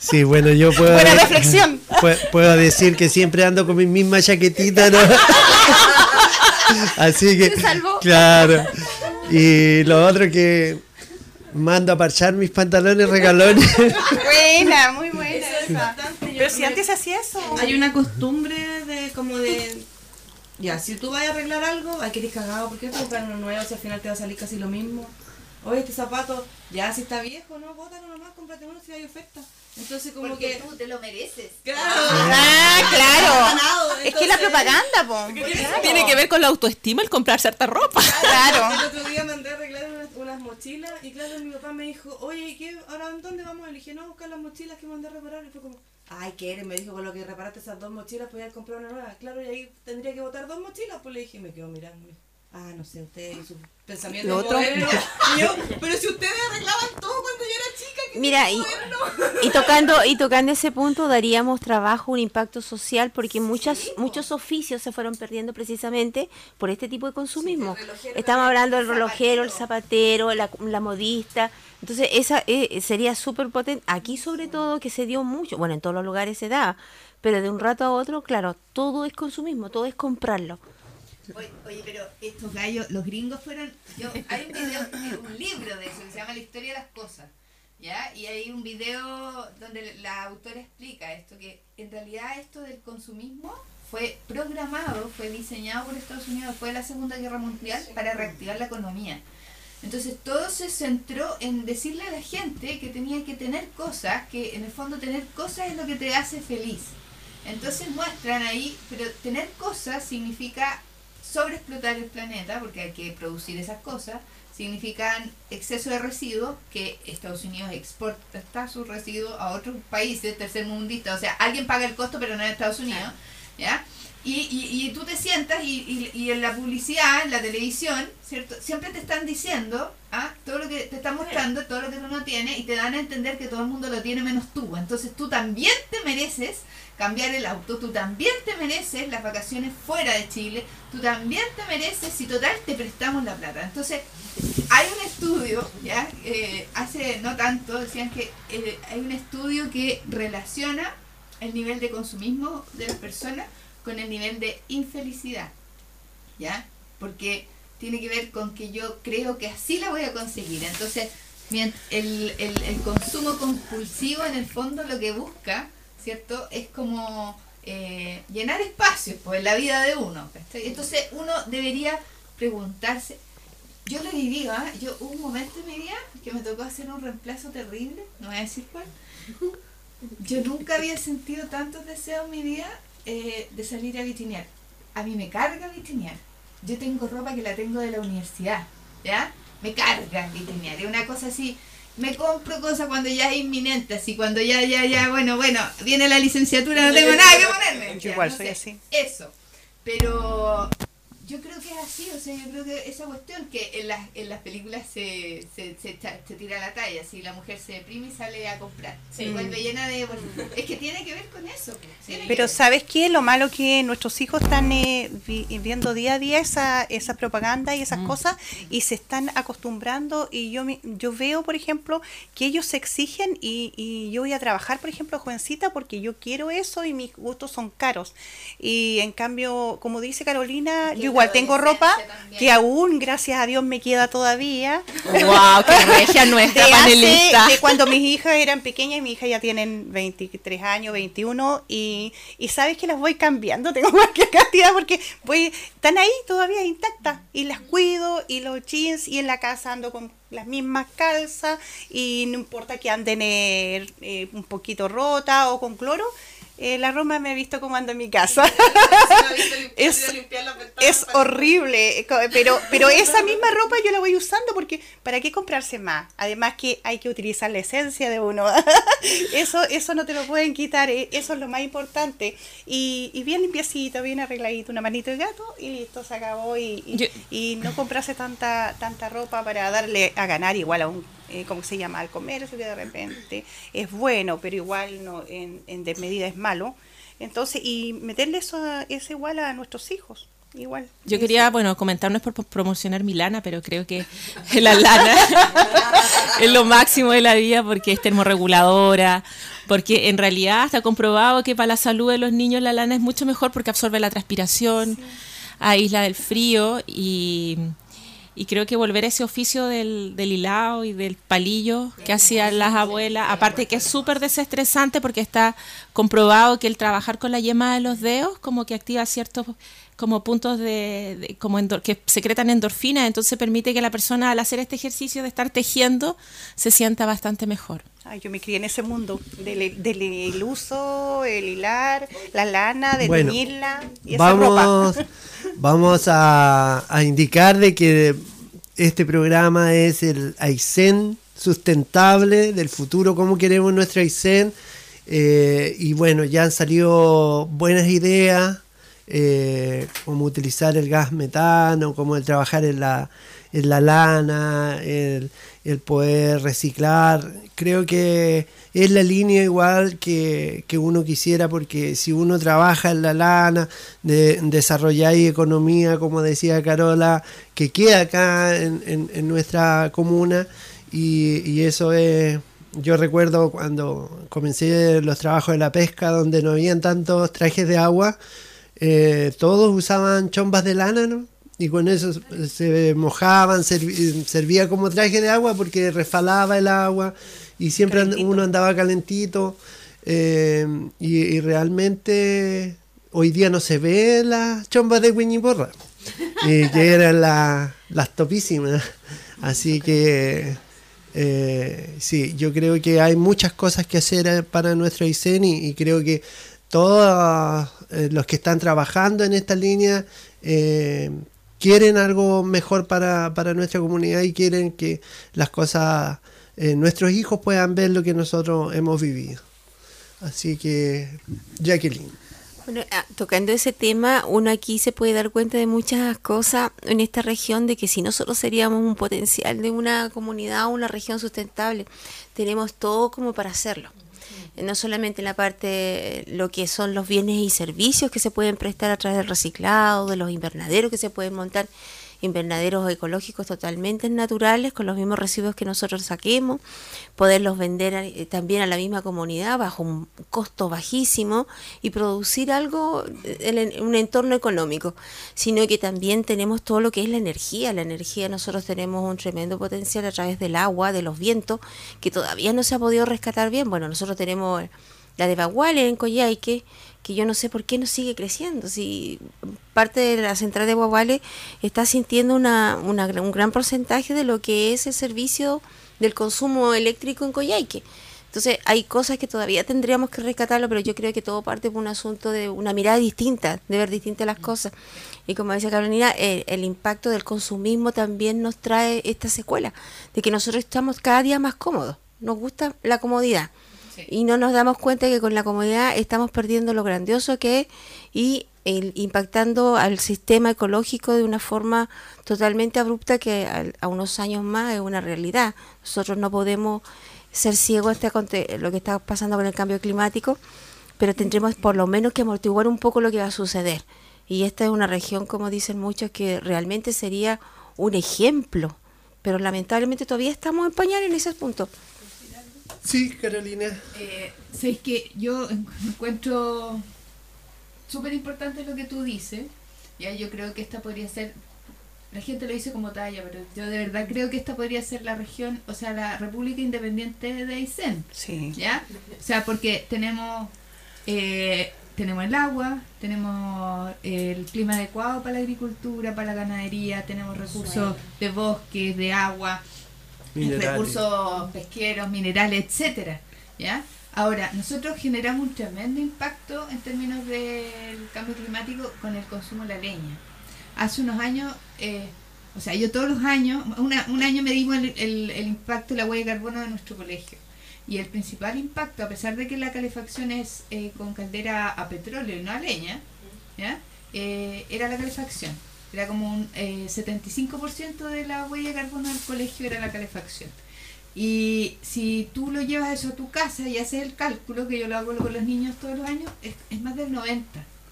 Speaker 1: Sí, bueno, yo puedo,
Speaker 3: Buena reflexión. [LAUGHS]
Speaker 1: pu- puedo decir que siempre ando con mi misma chaquetita, ¿no? [LAUGHS] Así que, claro. Y lo otro que mando a parchar mis pantalones regalones. [LAUGHS]
Speaker 3: Buena, muy buena
Speaker 6: Eso es
Speaker 3: esa.
Speaker 6: importante, yo
Speaker 3: Pero si antes se hacía eso.
Speaker 6: Hay una costumbre de como de ya, si tú vas a arreglar algo, hay que ir cagado, ¿por qué no te compras uno nuevo si al final te va a salir casi lo mismo? Oye, este zapato, ya si está viejo, no, bótalo nomás, cómprate uno si hay oferta. Entonces como
Speaker 2: Porque
Speaker 6: que
Speaker 2: tú te lo mereces.
Speaker 6: Claro.
Speaker 3: Ah, claro.
Speaker 6: Ganado,
Speaker 3: Es que la
Speaker 6: entonces-
Speaker 3: propaganda, po. Claro.
Speaker 4: Tiene que ver con la autoestima el comprarse harta ropa.
Speaker 3: Claro.
Speaker 6: El otro día mandé a arreglar unas, unas mochilas y claro, mi papá me dijo, oye, ¿y qué? ¿Ahora dónde vamos? Le dije, no, buscar las mochilas que mandé a reparar. Y fue como, ay, ¿qué eres? Me dijo, con lo que reparaste esas dos mochilas, podías comprar una nueva. Claro, y ahí tendría que botar dos mochilas. Pues le dije, me quedo mirando. Ah, no sé, usted y su pensamiento.
Speaker 3: Lo otro.
Speaker 6: moderno. Y yo, pero si ustedes arreglaban todo cuando yo era chica, ¿qué
Speaker 5: Mira, y, y tocando y tocando ese punto daríamos trabajo, un impacto social, porque muchas muchos oficios se fueron perdiendo precisamente por este tipo de consumismo. Estamos hablando del relojero, el zapatero, la, la modista. Entonces, esa eh, sería súper potente. Aquí, sobre todo, que se dio mucho. Bueno, en todos los lugares se da, pero de un rato a otro, claro, todo es consumismo, todo es comprarlo.
Speaker 2: Oye, oye, pero estos gallos, los gringos fueron. Yo, hay un video, eh, un libro de eso que se llama La historia de las cosas. ¿Ya? Y hay un video donde la autora explica esto, que en realidad esto del consumismo fue programado, fue diseñado por Estados Unidos después de la Segunda Guerra Mundial para reactivar la economía. Entonces todo se centró en decirle a la gente que tenía que tener cosas, que en el fondo tener cosas es lo que te hace feliz. Entonces muestran ahí, pero tener cosas significa sobreexplotar el planeta, porque hay que producir esas cosas, significan exceso de residuos, que Estados Unidos exporta sus residuos a otros países tercermundistas, o sea, alguien paga el costo, pero no en Estados Unidos, ¿ya? Y, y, y tú te sientas y, y, y en la publicidad, en la televisión, ¿cierto? Siempre te están diciendo, ¿ah? todo lo que te están mostrando, todo lo que tú no tienes, y te dan a entender que todo el mundo lo tiene menos tú. Entonces tú también te mereces cambiar el auto, tú también te mereces las vacaciones fuera de Chile, tú también te mereces, si total te prestamos la plata. Entonces, hay un estudio, ya, eh, hace no tanto, decían que eh, hay un estudio que relaciona el nivel de consumismo de las personas con el nivel de infelicidad, ¿ya? Porque tiene que ver con que yo creo que así la voy a conseguir. Entonces, el, el consumo compulsivo en el fondo lo que busca, ¿cierto? Es como eh, llenar espacios pues, en la vida de uno. Entonces, uno debería preguntarse, yo le diría, ¿ah? yo hubo un momento en mi vida que me tocó hacer un reemplazo terrible, no voy a decir cuál. Yo nunca había sentido tantos deseos en mi vida eh, de salir a vitrinear. A mí me carga vitrinear. Yo tengo ropa que la tengo de la universidad, ¿ya? Me carga vitrinear. Es una cosa así. Me compro cosas cuando ya es inminente, así cuando ya, ya, ya, bueno, bueno, viene la licenciatura, no tengo nada que ponerme.
Speaker 3: Igual
Speaker 2: no
Speaker 3: soy
Speaker 2: sé.
Speaker 3: así.
Speaker 2: Eso. Pero yo creo que es así, o sea, yo creo que esa cuestión que en las, en las películas se, se, se, se tira la talla, si la mujer se deprime y sale a comprar, se vuelve llena de... Es que tiene que ver con eso. pues,
Speaker 3: Pero. ¿sabes qué? Lo malo que nuestros hijos están eh, vi- viendo día a día esa, esa propaganda y esas cosas y se están acostumbrando y yo yo veo, por ejemplo, que ellos se exigen y, y yo voy a trabajar, por ejemplo, jovencita porque yo quiero eso y mis gustos son caros. Y en cambio, como dice Carolina,
Speaker 2: Y
Speaker 3: yo igual tengo ropa que aún, gracias a Dios, me queda todavía.
Speaker 4: ¡Wow! ¡Qué regia [LAUGHS] nuestra
Speaker 3: de, hace-
Speaker 4: panelista!
Speaker 3: de cuando mis hijas eran pequeñas y mis hijas ya tienen 23 años, 21 y, y sabes que las voy cambiando, [LAUGHS] tengo cualquier cantidad porque voy, están ahí todavía intactas y las cuido y los jeans y en la casa ando con las mismas calzas y no importa que anden eh, un poquito rota o con cloro, eh, la Roma me ha visto como ando en mi casa. Es- Es horrible, co- pero, pero [LAUGHS] esa misma ropa yo la voy usando porque ¿para qué comprarse más? Además que hay que utilizar la esencia de uno. [LAUGHS] eso, eso no te lo pueden quitar, eh, eso es lo más importante. Y, y bien limpiecito, bien arregladito, una manito de gato y listo, se acabó. Y, y,
Speaker 4: Yo-
Speaker 3: y no comprarse tanta, tanta ropa para darle a ganar igual a un, eh, ¿cómo se llama? Al comercio que de repente es bueno, pero igual no en, en desmedida es malo. Entonces, y meterle eso a- es igual a nuestros hijos. Igual.
Speaker 4: Yo quería, bueno, comentar, no es por promocionar mi lana, pero creo que [LAUGHS] la lana [LAUGHS] es lo máximo de la vida porque es termorreguladora, porque en realidad está comprobado que para la salud de los niños la lana es mucho mejor porque absorbe la transpiración, aísla del frío y, y creo que volver a ese oficio del, del hilado y del palillo que hacían las abuelas, aparte que es súper desestresante porque está comprobado que el trabajar con la yema de los dedos como que activa ciertos como puntos de, de- como endor- que secretan endorfinas, entonces permite que la persona al hacer este ejercicio de estar tejiendo se sienta bastante mejor.
Speaker 3: Ay, yo me crié en ese mundo del, del el uso, el hilar, la lana, de
Speaker 1: Bueno,
Speaker 3: teñirla y esa ropa.
Speaker 1: Vamos, [LAUGHS] vamos a, a indicar de que este programa es el Aysén sustentable del futuro, cómo queremos nuestro Aysén. Eh, y bueno, ya han salido buenas ideas, eh, como utilizar el gas metano, como el trabajar en la, en la lana, el, poder reciclar. Creo que es la línea igual que, que uno quisiera, porque si uno trabaja en la lana, de, desarrollar economía, como decía Carola, que queda acá en, en- en nuestra comuna, y, y eso es... Yo recuerdo cuando comencé los trabajos de la pesca, donde no habían tantos trajes de agua, eh, todos usaban chombas de lana, ¿no? Y con eso se- mojaban, servía como traje de agua porque resfalaba el agua y siempre and- uno andaba calentito. eh, y, y realmente hoy día no se ve las chombas de Wiñiporra, eh, que eran la- las topísimas. Así que eh, sí, yo creo que hay muchas cosas que hacer para nuestro ICEN y, y creo que todos eh, los que están trabajando en esta línea eh, quieren algo mejor para, para nuestra comunidad y quieren que las cosas, eh, nuestros hijos puedan ver lo que nosotros hemos vivido. Así que, Jacqueline.
Speaker 5: Bueno, ah, tocando ese tema, uno aquí se puede dar cuenta de muchas cosas en esta región, de que si nosotros seríamos un potencial de una comunidad, una región sustentable, tenemos todo como para hacerlo. Eh, No solamente en la parte, lo que son los bienes y servicios que se pueden prestar a través del reciclado, de los invernaderos que se pueden montar, invernaderos ecológicos totalmente naturales, con los mismos residuos que nosotros saquemos, poderlos vender eh, también a la misma comunidad bajo un costo bajísimo y producir algo eh, en un entorno económico, sino que también tenemos todo lo que es la energía. La energía nosotros tenemos un tremendo potencial a través del agua, de los vientos, que todavía no se ha podido rescatar bien. Bueno, nosotros tenemos la de Baguales en Coyhaique, que yo no sé por qué no sigue creciendo. Si parte de la central de Baguales está sintiendo una, un gran porcentaje de lo que es el servicio del consumo eléctrico en Coyhaique. Entonces hay cosas que todavía tendríamos que rescatarlo, pero yo creo que todo parte por un asunto de una mirada distinta, de ver distintas las cosas. Y como decía Carolina, el, el impacto del consumismo también nos trae esta secuela, de que nosotros estamos cada día más cómodos, nos gusta la comodidad. Y no nos damos cuenta que con la comodidad estamos perdiendo lo grandioso que es y impactando al sistema ecológico de una forma totalmente abrupta que al- a unos años más es una realidad. Nosotros no podemos ser ciegos ante lo que está pasando con el cambio climático, pero tendremos por lo menos que amortiguar un poco lo que va a suceder. Y esta es una región, como dicen muchos, que realmente sería un ejemplo, pero lamentablemente todavía estamos en pañal en ese punto.
Speaker 1: Sí, Carolina.
Speaker 2: Eh, ¿Sabéis que yo en- encuentro súper importante lo que tú dices? Ya, yo creo que esta podría ser. La gente lo dice como talla, pero yo de verdad creo que esta podría ser la región, o sea, la República Independiente de Aysén.
Speaker 3: Sí.
Speaker 2: ¿Ya? O sea, porque tenemos. eh, tenemos el agua, tenemos el clima adecuado para la agricultura, para la ganadería, tenemos recursos de bosques, de agua,
Speaker 1: Minerales.
Speaker 2: recursos pesqueros, minerales, etcétera, ¿ya? Ahora, nosotros generamos un tremendo impacto en términos del cambio climático con el consumo de la leña. Hace unos años, eh, o sea, yo todos los años, una- un año medimos el, impacto de la huella de carbono de nuestro colegio. Y el principal impacto, a pesar de que la calefacción es eh, con caldera a petróleo y no a leña. Eh, era la calefacción. Era como un eh, 75% de la huella de carbono del colegio era la calefacción. Y si tú lo llevas eso a tu casa y haces el cálculo, que yo lo hago con los niños todos los años, es, más del 90%,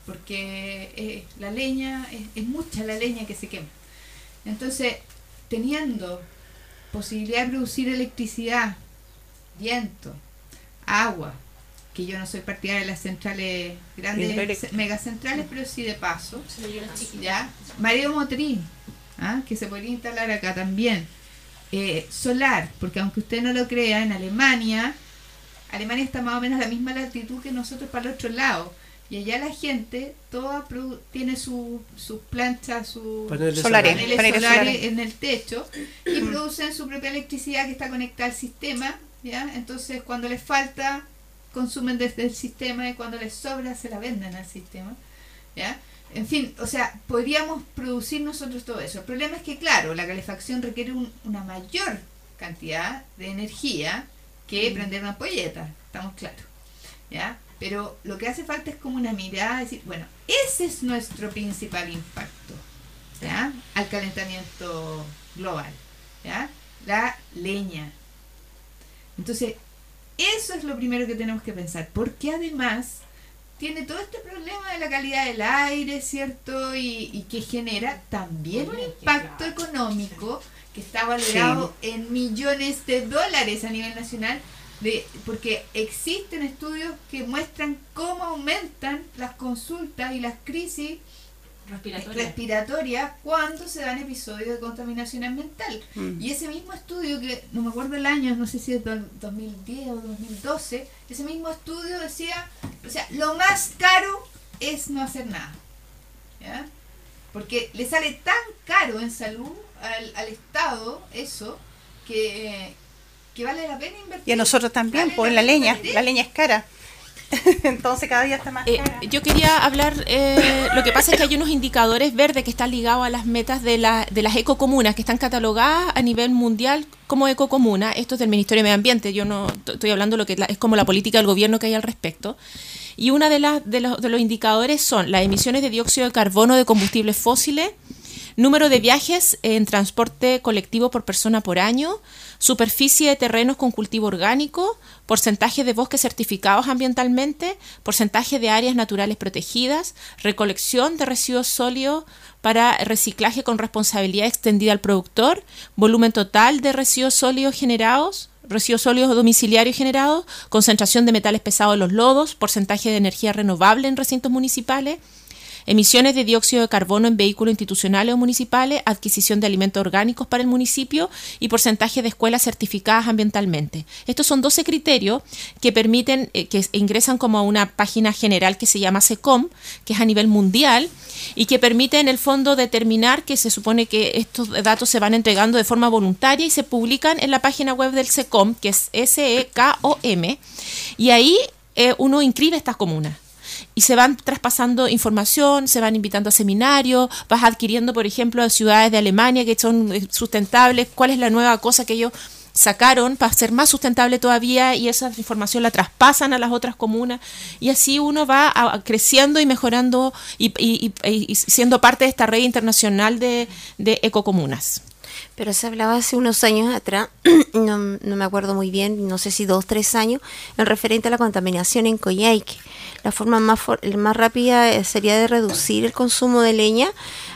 Speaker 2: porque eh, la leña, es, es mucha la leña que se quema. Entonces, teniendo posibilidad de producir electricidad, viento, agua, que yo no soy partidaria de las centrales grandes, megacentrales, pero sí de paso, ¿ya? Mareo motriz, ¿ah? que se podría instalar acá también. Eh, solar, porque aunque usted no lo crea, en Alemania, Alemania está más o menos a la misma latitud que nosotros para el otro lado. Y allá la gente toda produ- tiene su- sus planchas, sus
Speaker 1: Paneles
Speaker 3: Solares.
Speaker 2: paneles
Speaker 3: paneles
Speaker 2: solares
Speaker 3: solares.
Speaker 2: en el techo y producen su propia electricidad que está conectada al sistema, ¿ya? Entonces cuando les falta consumen desde el sistema y cuando les sobra se la venden al sistema, ¿ya? En fin, o sea, podríamos producir nosotros todo eso. El problema es que, claro, la calefacción requiere un- una mayor cantidad de energía que prender una ampolleta, estamos claros, ¿ya? Pero lo que hace falta es como una mirada, decir, bueno, ese es nuestro principal impacto, ¿ya? Al calentamiento global, ¿ya? La leña. Entonces, eso es lo primero que tenemos que pensar, porque además tiene todo este problema de la calidad del aire, ¿cierto? Y, y que genera también un impacto económico que está valorado en millones de dólares a nivel nacional, de, porque existen estudios que muestran cómo aumentan las consultas y las crisis respiratorias cuando se dan episodios de contaminación ambiental.
Speaker 3: Mm.
Speaker 2: Y ese mismo estudio, que no me acuerdo el año, no sé si es del 2010 o 2012, ese mismo estudio decía, o sea, lo más caro es no hacer nada. ¿ya? Porque le sale tan caro en salud al, al Estado eso que, que vale la pena invertir.
Speaker 3: Y a nosotros también,
Speaker 2: Vale
Speaker 3: pues la
Speaker 2: pena
Speaker 3: leña,
Speaker 2: invertir.
Speaker 3: la leña es cara. [LAUGHS] Entonces cada día está más
Speaker 4: Eh,
Speaker 3: cara.
Speaker 4: yo quería hablar, eh, lo que pasa es que hay unos indicadores verdes que están ligados a las metas de, la, de las ecocomunas que están catalogadas a nivel mundial como ecocomuna. Esto es del Ministerio de Medio Ambiente, yo no estoy hablando lo que la- es como la política del gobierno que hay al respecto. Y uno de, las de, los, de los indicadores son las emisiones de dióxido de carbono de combustibles fósiles, número de viajes en transporte colectivo por persona por año, superficie de terrenos con cultivo orgánico, porcentaje de bosques certificados ambientalmente, porcentaje de áreas naturales protegidas, recolección de residuos sólidos para reciclaje con responsabilidad extendida al productor, volumen total de residuos sólidos generados, residuos sólidos domiciliarios generados, concentración de metales pesados en los lodos, porcentaje de energía renovable en recintos municipales, emisiones de dióxido de carbono en vehículos institucionales o municipales, adquisición de alimentos orgánicos para el municipio y porcentaje de escuelas certificadas ambientalmente. Estos son 12 criterios que permiten, eh, que ingresan como a una página general que se llama SECOM, que es a nivel mundial, y que permite en el fondo determinar que se supone que estos datos se van entregando de forma voluntaria y se publican en la página web del SECOM, que es S-E-K-O-M, y ahí eh, uno inscribe estas comunas y se van traspasando información, se van invitando a seminarios, vas adquiriendo, por ejemplo, ciudades de Alemania que son eh, sustentables, cuál es la nueva cosa que ellos sacaron para ser más sustentable todavía y esa información la traspasan a las otras comunas. Y así uno va a- creciendo y mejorando y siendo parte de esta red internacional de, de ecocomunas.
Speaker 5: Pero se hablaba hace unos años atrás, [CLEARS THROAT] no, no me acuerdo muy bien, no sé si dos, tres años, en referente a la contaminación en Coyhaique. La forma más, for- más rápida eh, sería de reducir el consumo de leña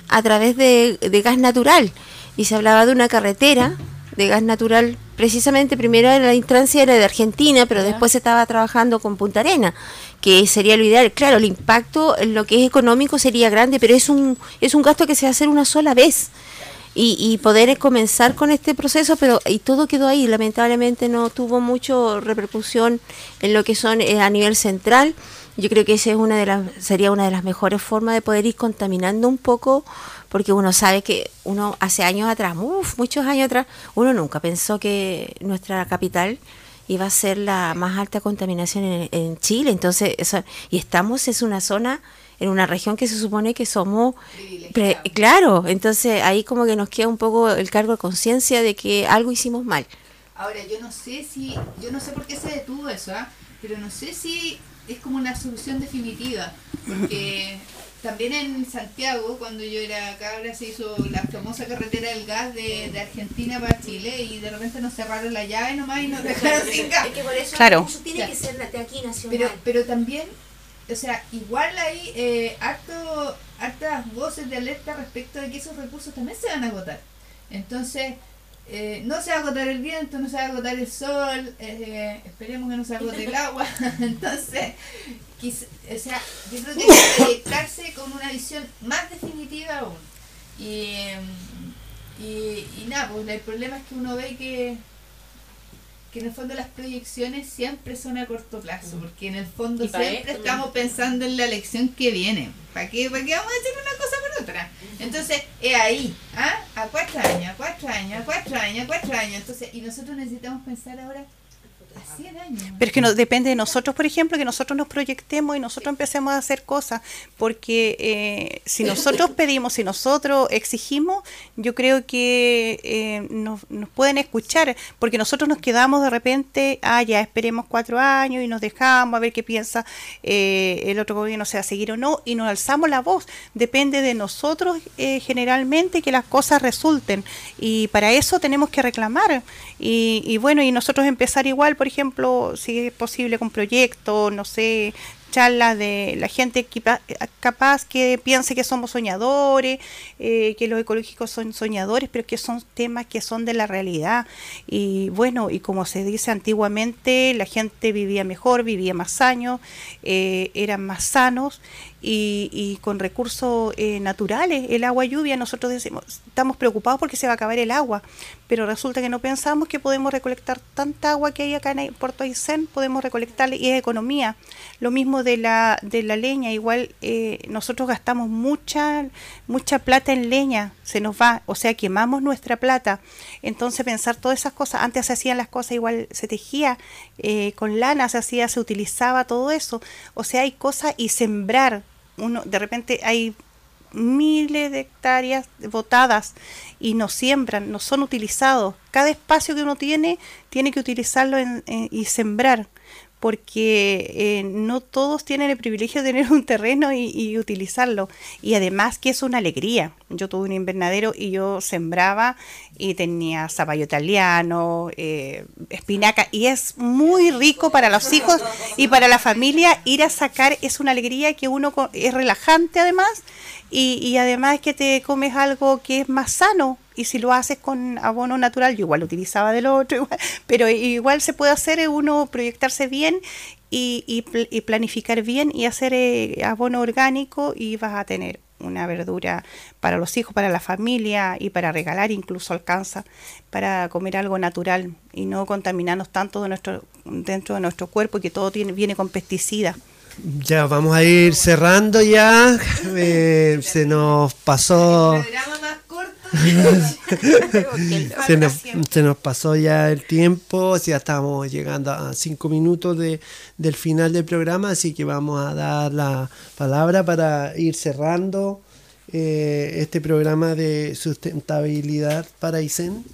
Speaker 5: a través de, de gas natural. Y se hablaba de una carretera de gas natural, precisamente primero en la instancia era de Argentina, pero después se estaba trabajando con Punta Arena, que sería lo ideal. Claro, el impacto en lo que es económico sería grande, pero es un, es un gasto que se va a hacer una sola vez y, y poder comenzar con este proceso, pero y todo quedó ahí. Lamentablemente no tuvo mucho repercusión en lo que son eh, a nivel central. Yo creo que esa es una de las sería una de las mejores formas de poder ir contaminando un poco, porque uno sabe que uno hace años atrás, uf, muchos años atrás, uno nunca pensó que nuestra capital iba a ser la más alta contaminación en, en Chile. Entonces, eso, y estamos es una zona en una región que se supone que somos pre- claro, entonces ahí como que nos queda un poco el cargo de conciencia de que algo hicimos mal.
Speaker 2: Ahora, yo no sé si, yo no sé por qué se detuvo eso, ¿ah? pero no sé si es como una solución definitiva, porque [LAUGHS] también en Santiago, cuando yo era cabra, se hizo la famosa carretera del gas de, de Argentina para Chile y de repente nos cerraron la llave nomás y nos [LAUGHS] dejaron sin gas.
Speaker 3: Claro.
Speaker 5: tiene que ser de aquí
Speaker 2: Pero, pero también, o sea, igual hay eh, harto, hartas voces de alerta respecto de que esos recursos también se van a agotar. Entonces, eh, no se va a agotar el viento, no se va a agotar el sol, eh, esperemos que no se agote el agua. [LAUGHS] Entonces, quiz- o sea, yo creo que hay que proyectarse con una visión más definitiva aún. Y, y, y nada, pues el problema es que uno ve que que en el fondo las proyecciones siempre son a corto plazo, porque en el fondo siempre estamos pensando en la elección que viene. ¿Para qué, ¿Para qué vamos a decir una cosa por otra? Entonces, es ahí, ¿ah? a cuatro años, a cuatro años, a cuatro años, a cuatro años. Entonces, y nosotros necesitamos pensar ahora a 100 años.
Speaker 3: Pero es que no, depende de nosotros, por ejemplo, que nosotros nos proyectemos y nosotros empecemos a hacer cosas, porque eh, si nosotros [LAUGHS] pedimos, si nosotros exigimos, yo creo que eh, nos, nos pueden escuchar, porque nosotros nos quedamos de repente, ah, ya esperemos cuatro años y nos dejamos a ver qué piensa eh, el otro gobierno, sea seguir o no, y nos alzamos la voz. Depende de nosotros eh, generalmente que las cosas resulten, y para eso tenemos que reclamar. Y, y bueno, y nosotros empezar igual, por ejemplo, si es posible con proyectos, no sé, charlas de la gente capaz que piense que somos soñadores, eh, que los ecológicos son soñadores, pero que son temas que son de la realidad. Y bueno, y como se dice antiguamente, la gente vivía mejor, vivía más años, eh, eran más sanos y, y con recursos eh, naturales, el agua lluvia, nosotros decimos, estamos preocupados porque se va a acabar el agua, pero resulta que no pensamos que podemos recolectar tanta agua que hay acá en Puerto Aysén, podemos recolectarla y es economía. Lo mismo de la, de la leña, igual eh, nosotros gastamos mucha, mucha plata en leña, se nos va, o sea, quemamos nuestra plata. Entonces pensar todas esas cosas, antes se hacían las cosas igual, se tejía eh, con lana, se hacía, se utilizaba todo eso. O sea, hay cosas y sembrar, uno, de repente hay miles de hectáreas botadas y no siembran, no son utilizados. Cada espacio que uno tiene tiene que utilizarlo en- y sembrar, porque eh, no todos tienen el privilegio de tener [LAUGHS] un terreno y, utilizarlo. Y además que es una alegría. Yo tuve un invernadero y yo sembraba y tenía zapallo italiano, eh, espinaca, y es muy rico para los hijos y para la familia ir a sacar, es una alegría que uno es relajante además y, y además que te comes algo que es más sano y si lo haces con abono natural, yo igual lo utilizaba del otro, [LAUGHS] igual, pero igual se puede hacer uno proyectarse bien y, y pl- y planificar bien y hacer eh, abono orgánico y vas a tener una verdura para los hijos, para la familia y para regalar incluso alcanza para comer algo natural y no contaminarnos tanto de nuestro, dentro de nuestro cuerpo y que todo tiene, viene con pesticidas.
Speaker 1: Ya, vamos a ir cerrando ya. [LAUGHS] Eh, se nos pasó. [LAUGHS] se nos, se nos pasó ya el tiempo, ya estamos llegando a cinco minutos de, del final del programa, así que vamos a dar la palabra para ir cerrando eh, este programa de sustentabilidad para ICEN.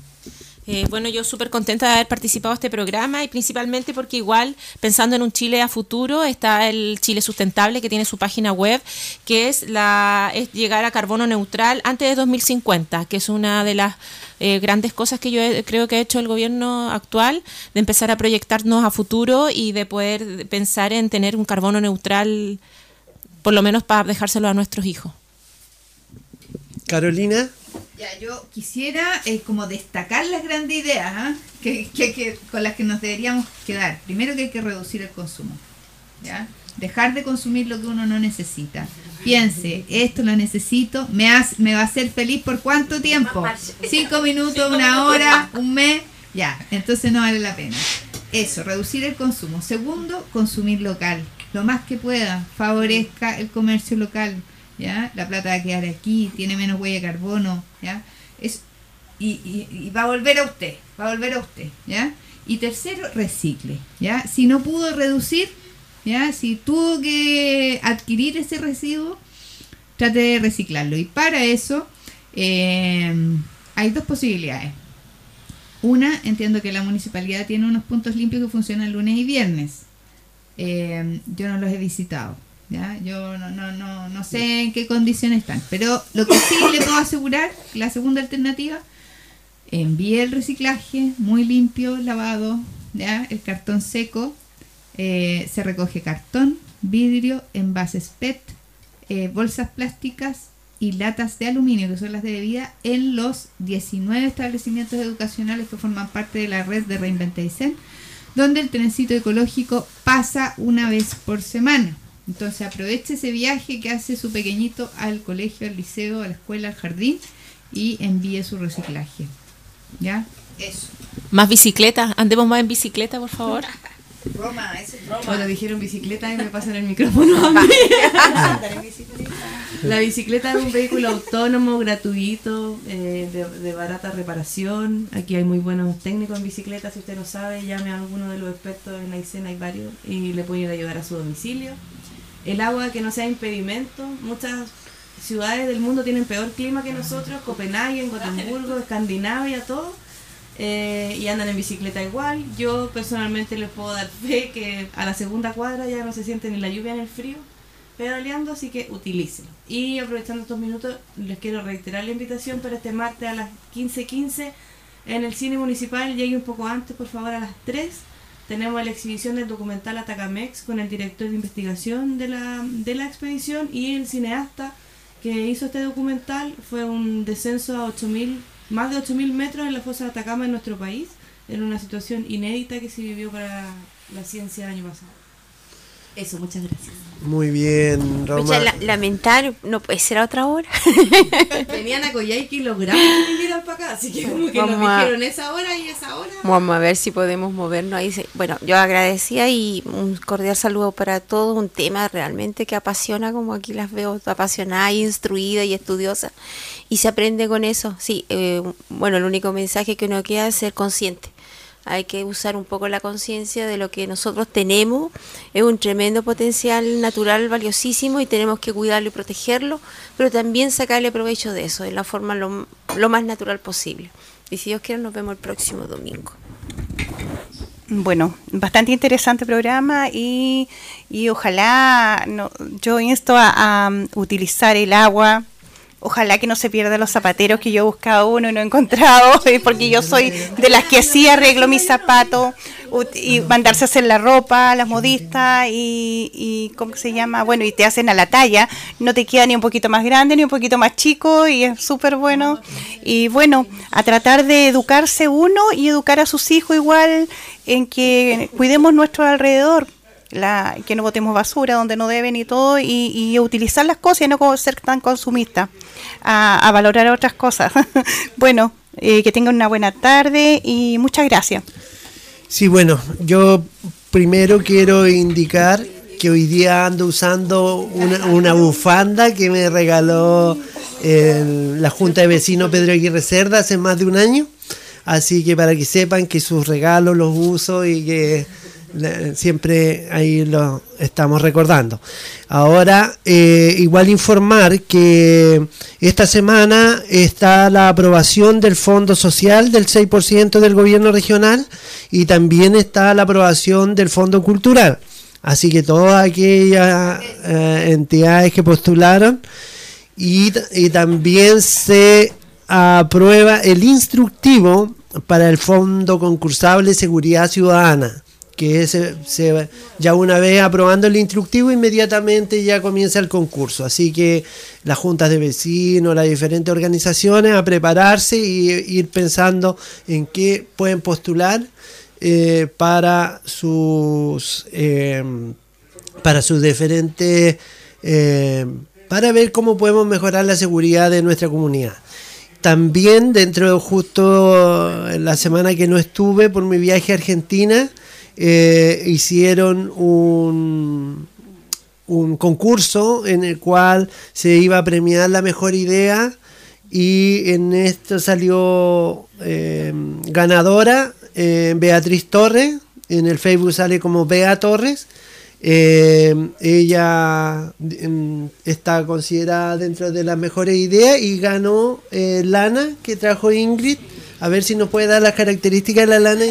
Speaker 4: Eh, bueno, yo súper contenta de haber participado en este programa y principalmente porque igual, pensando en un Chile a futuro, está el Chile Sustentable que tiene su página web, que es, la, es llegar a carbono neutral antes de 2050, que es una de las eh, grandes cosas que yo he- creo que ha hecho el gobierno actual, de empezar a proyectarnos a futuro y de poder pensar en tener un carbono neutral, por lo menos para dejárselo a nuestros hijos.
Speaker 1: Carolina,
Speaker 2: Ya, yo quisiera eh, como destacar las grandes ideas ¿ah? que, que- que- con las que nos deberíamos quedar. Primero que hay que reducir el consumo. ¿ya? Dejar de consumir lo que uno no necesita. Piense, esto lo necesito, me, hace- me va a hacer feliz por cuánto tiempo. [LAUGHS] Cinco minutos, una hora, un mes, ya, entonces no vale la pena. Eso, reducir el consumo. Segundo, consumir local. Lo más que pueda, favorezca el comercio local. ¿Ya? La plata va a quedar aquí, tiene menos huella de carbono. ¿ya? Es, y, va a volver a usted, va a volver a usted. ¿ya? Y tercero, recicle. ¿ya? Si no pudo reducir, ¿ya? si tuvo que adquirir ese residuo, trate de reciclarlo. Y para eso eh, hay dos posibilidades. Una, entiendo que la municipalidad tiene unos puntos limpios que funcionan lunes y viernes. Eh, yo no los he visitado. ¿Ya? Yo no, no, no, no sé en qué condiciones están. Pero lo que sí le puedo asegurar, la segunda alternativa, envíe el reciclaje muy limpio, lavado, ¿ya? el cartón seco. eh, se recoge cartón, vidrio, envases PET, eh, bolsas plásticas y latas de aluminio, que son las de bebida, en los 19 establecimientos educacionales que forman parte de la red de Reinventaicen, donde el trencito ecológico pasa una vez por semana. Entonces aproveche ese viaje que hace su pequeñito al colegio, al liceo, a la escuela, al jardín y envíe su reciclaje. ¿Ya? Eso.
Speaker 4: Más bicicletas, andemos más en bicicleta, por favor. [LAUGHS]
Speaker 7: Broma, eso es broma.
Speaker 6: Bueno, dijeron bicicleta y me pasan el micrófono a mí. La bicicleta es un vehículo autónomo, gratuito, eh, de, de barata reparación. Aquí hay muy buenos técnicos en bicicleta. Si usted no sabe, llame a alguno de los expertos en Aysén, hay varios, y le pueden ir a ayudar a su domicilio. El agua que no sea impedimento. Muchas ciudades del mundo tienen peor clima que nosotros. Copenhague, Gotemburgo, Escandinavia, todo. eh, y andan en bicicleta igual. Yo personalmente les puedo dar fe que a la segunda cuadra ya no se siente ni la lluvia ni el frío pedaleando, así que utilícelo. Y aprovechando estos minutos, les quiero reiterar la invitación para este martes a las 15.15 en el cine municipal. Llegue un poco antes, por favor, a las 3. Tenemos la exhibición del documental Atacamex con el director de investigación de la, de la expedición y el cineasta que hizo este documental. Fue un descenso a 8000, más de 8.000 metros en la fosa de Atacama en nuestro país, en una situación inédita que se vivió para la ciencia el año pasado. Eso, muchas gracias.
Speaker 1: muy bien, Roma.
Speaker 5: Pucha, la- lamentar, no puede ser a otra hora. [LAUGHS]
Speaker 6: Venían a Coyhaique y lograron que vinieran para acá, así que como que
Speaker 5: Vamos
Speaker 6: nos
Speaker 5: a-
Speaker 6: dijeron esa hora y esa hora.
Speaker 5: Vamos a ver si podemos movernos ahí. Bueno, yo agradecía y un cordial saludo para todos. Un tema realmente que apasiona, como aquí las veo apasionadas, y instruidas y estudiosas. Y se aprende con eso. Sí, eh, bueno, el único mensaje que uno queda es ser consciente. Hay que usar un poco la conciencia de lo que nosotros tenemos. Es un tremendo potencial natural valiosísimo y tenemos que cuidarlo y protegerlo, pero también sacarle provecho de eso, de la forma lo, lo más natural posible. Y si Dios quiere, nos vemos el próximo domingo.
Speaker 3: Bueno, bastante interesante programa y, y ojalá no, yo insto a, um, utilizar el agua. Ojalá que no se pierdan los zapateros que yo he buscado uno y no he encontrado, [LAUGHS] porque yo soy de las que sí arreglo mis zapatos y mandarse a hacer la ropa, las modistas y, y ¿cómo se llama? Bueno, y te hacen a la talla, no te queda ni un poquito más grande ni un poquito más chico y es súper bueno. Y bueno, a tratar de educarse uno y educar a sus hijos igual en que cuidemos nuestro alrededor la, que no botemos basura donde no deben y todo, y, y utilizar las cosas y no ser tan consumista, a, valorar otras cosas. [LAUGHS] bueno, eh, que tengan una buena tarde y muchas gracias.
Speaker 1: Sí, bueno, yo primero quiero indicar que hoy día ando usando una, una bufanda que me regaló la Junta de Vecinos Pedro Aguirre Cerda hace más de un año. Así que para que sepan que sus regalos los uso y que siempre ahí lo estamos recordando. Ahora, eh, igual informar que esta semana está la aprobación del Fondo Social del 6% del gobierno regional y también está la aprobación del Fondo Cultural. Así que todas aquellas eh, entidades que postularon y, y también se aprueba el instructivo para el Fondo Concursable Seguridad Ciudadana, que se, se- ya una vez aprobando el instructivo inmediatamente ya comienza el concurso. Así que las juntas de vecinos, las diferentes organizaciones a prepararse y ir pensando en qué pueden postular eh, para sus eh, para sus diferentes eh, para ver cómo podemos mejorar la seguridad de nuestra comunidad. También dentro de justo la semana que no estuve por mi viaje a Argentina, eh, hicieron un, un concurso en el cual se iba a premiar la mejor idea y en esto salió eh, ganadora eh, Beatriz Torres, en el Facebook sale como Bea Torres. Ella mm, está considerada dentro de las mejores ideas y ganó lana que trajo Ingrid. A ver si nos puede dar las características de la lana.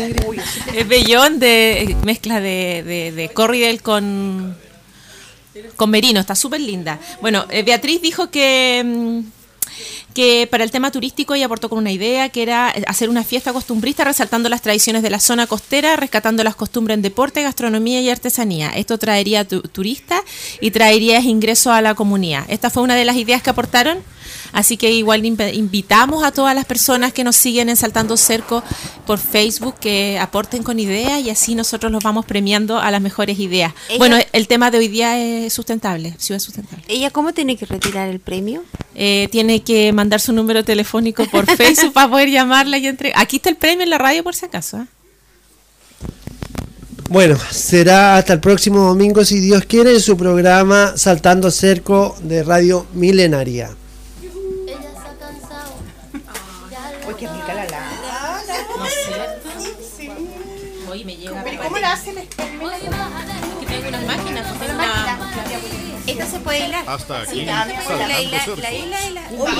Speaker 4: Es vellón de mezcla de, de, de corridel con, con merino, está súper linda. Bueno, eh, Beatriz dijo que, mm, que para el tema turístico ella aportó con una idea que era hacer una fiesta costumbrista resaltando las tradiciones de la zona costera, rescatando las costumbres en deporte, gastronomía y artesanía. Esto traería tu- turistas y traería ingresos a la comunidad. Esta fue una de las ideas que aportaron. Así que igual inv- invitamos a todas las personas que nos siguen en Saltando Cerco por Facebook que aporten con ideas y así nosotros los vamos premiando a las mejores ideas.
Speaker 5: Ella-
Speaker 4: Bueno, el tema de hoy día es sustentable, ciudad sustentable.
Speaker 5: ¿Ella cómo tiene que retirar el premio?
Speaker 4: Eh, tiene que mandar su número telefónico por [LAUGHS] Facebook para poder llamarla y entregar. Aquí está el premio en la radio por si acaso. ¿eh?
Speaker 1: Bueno, será hasta el próximo domingo, si Dios quiere, en su programa Saltando Cerco de Radio Milenaria.
Speaker 4: Tengo unas máquinas,
Speaker 5: Esta se puede hilar.
Speaker 8: Hasta aquí.
Speaker 5: La, la la...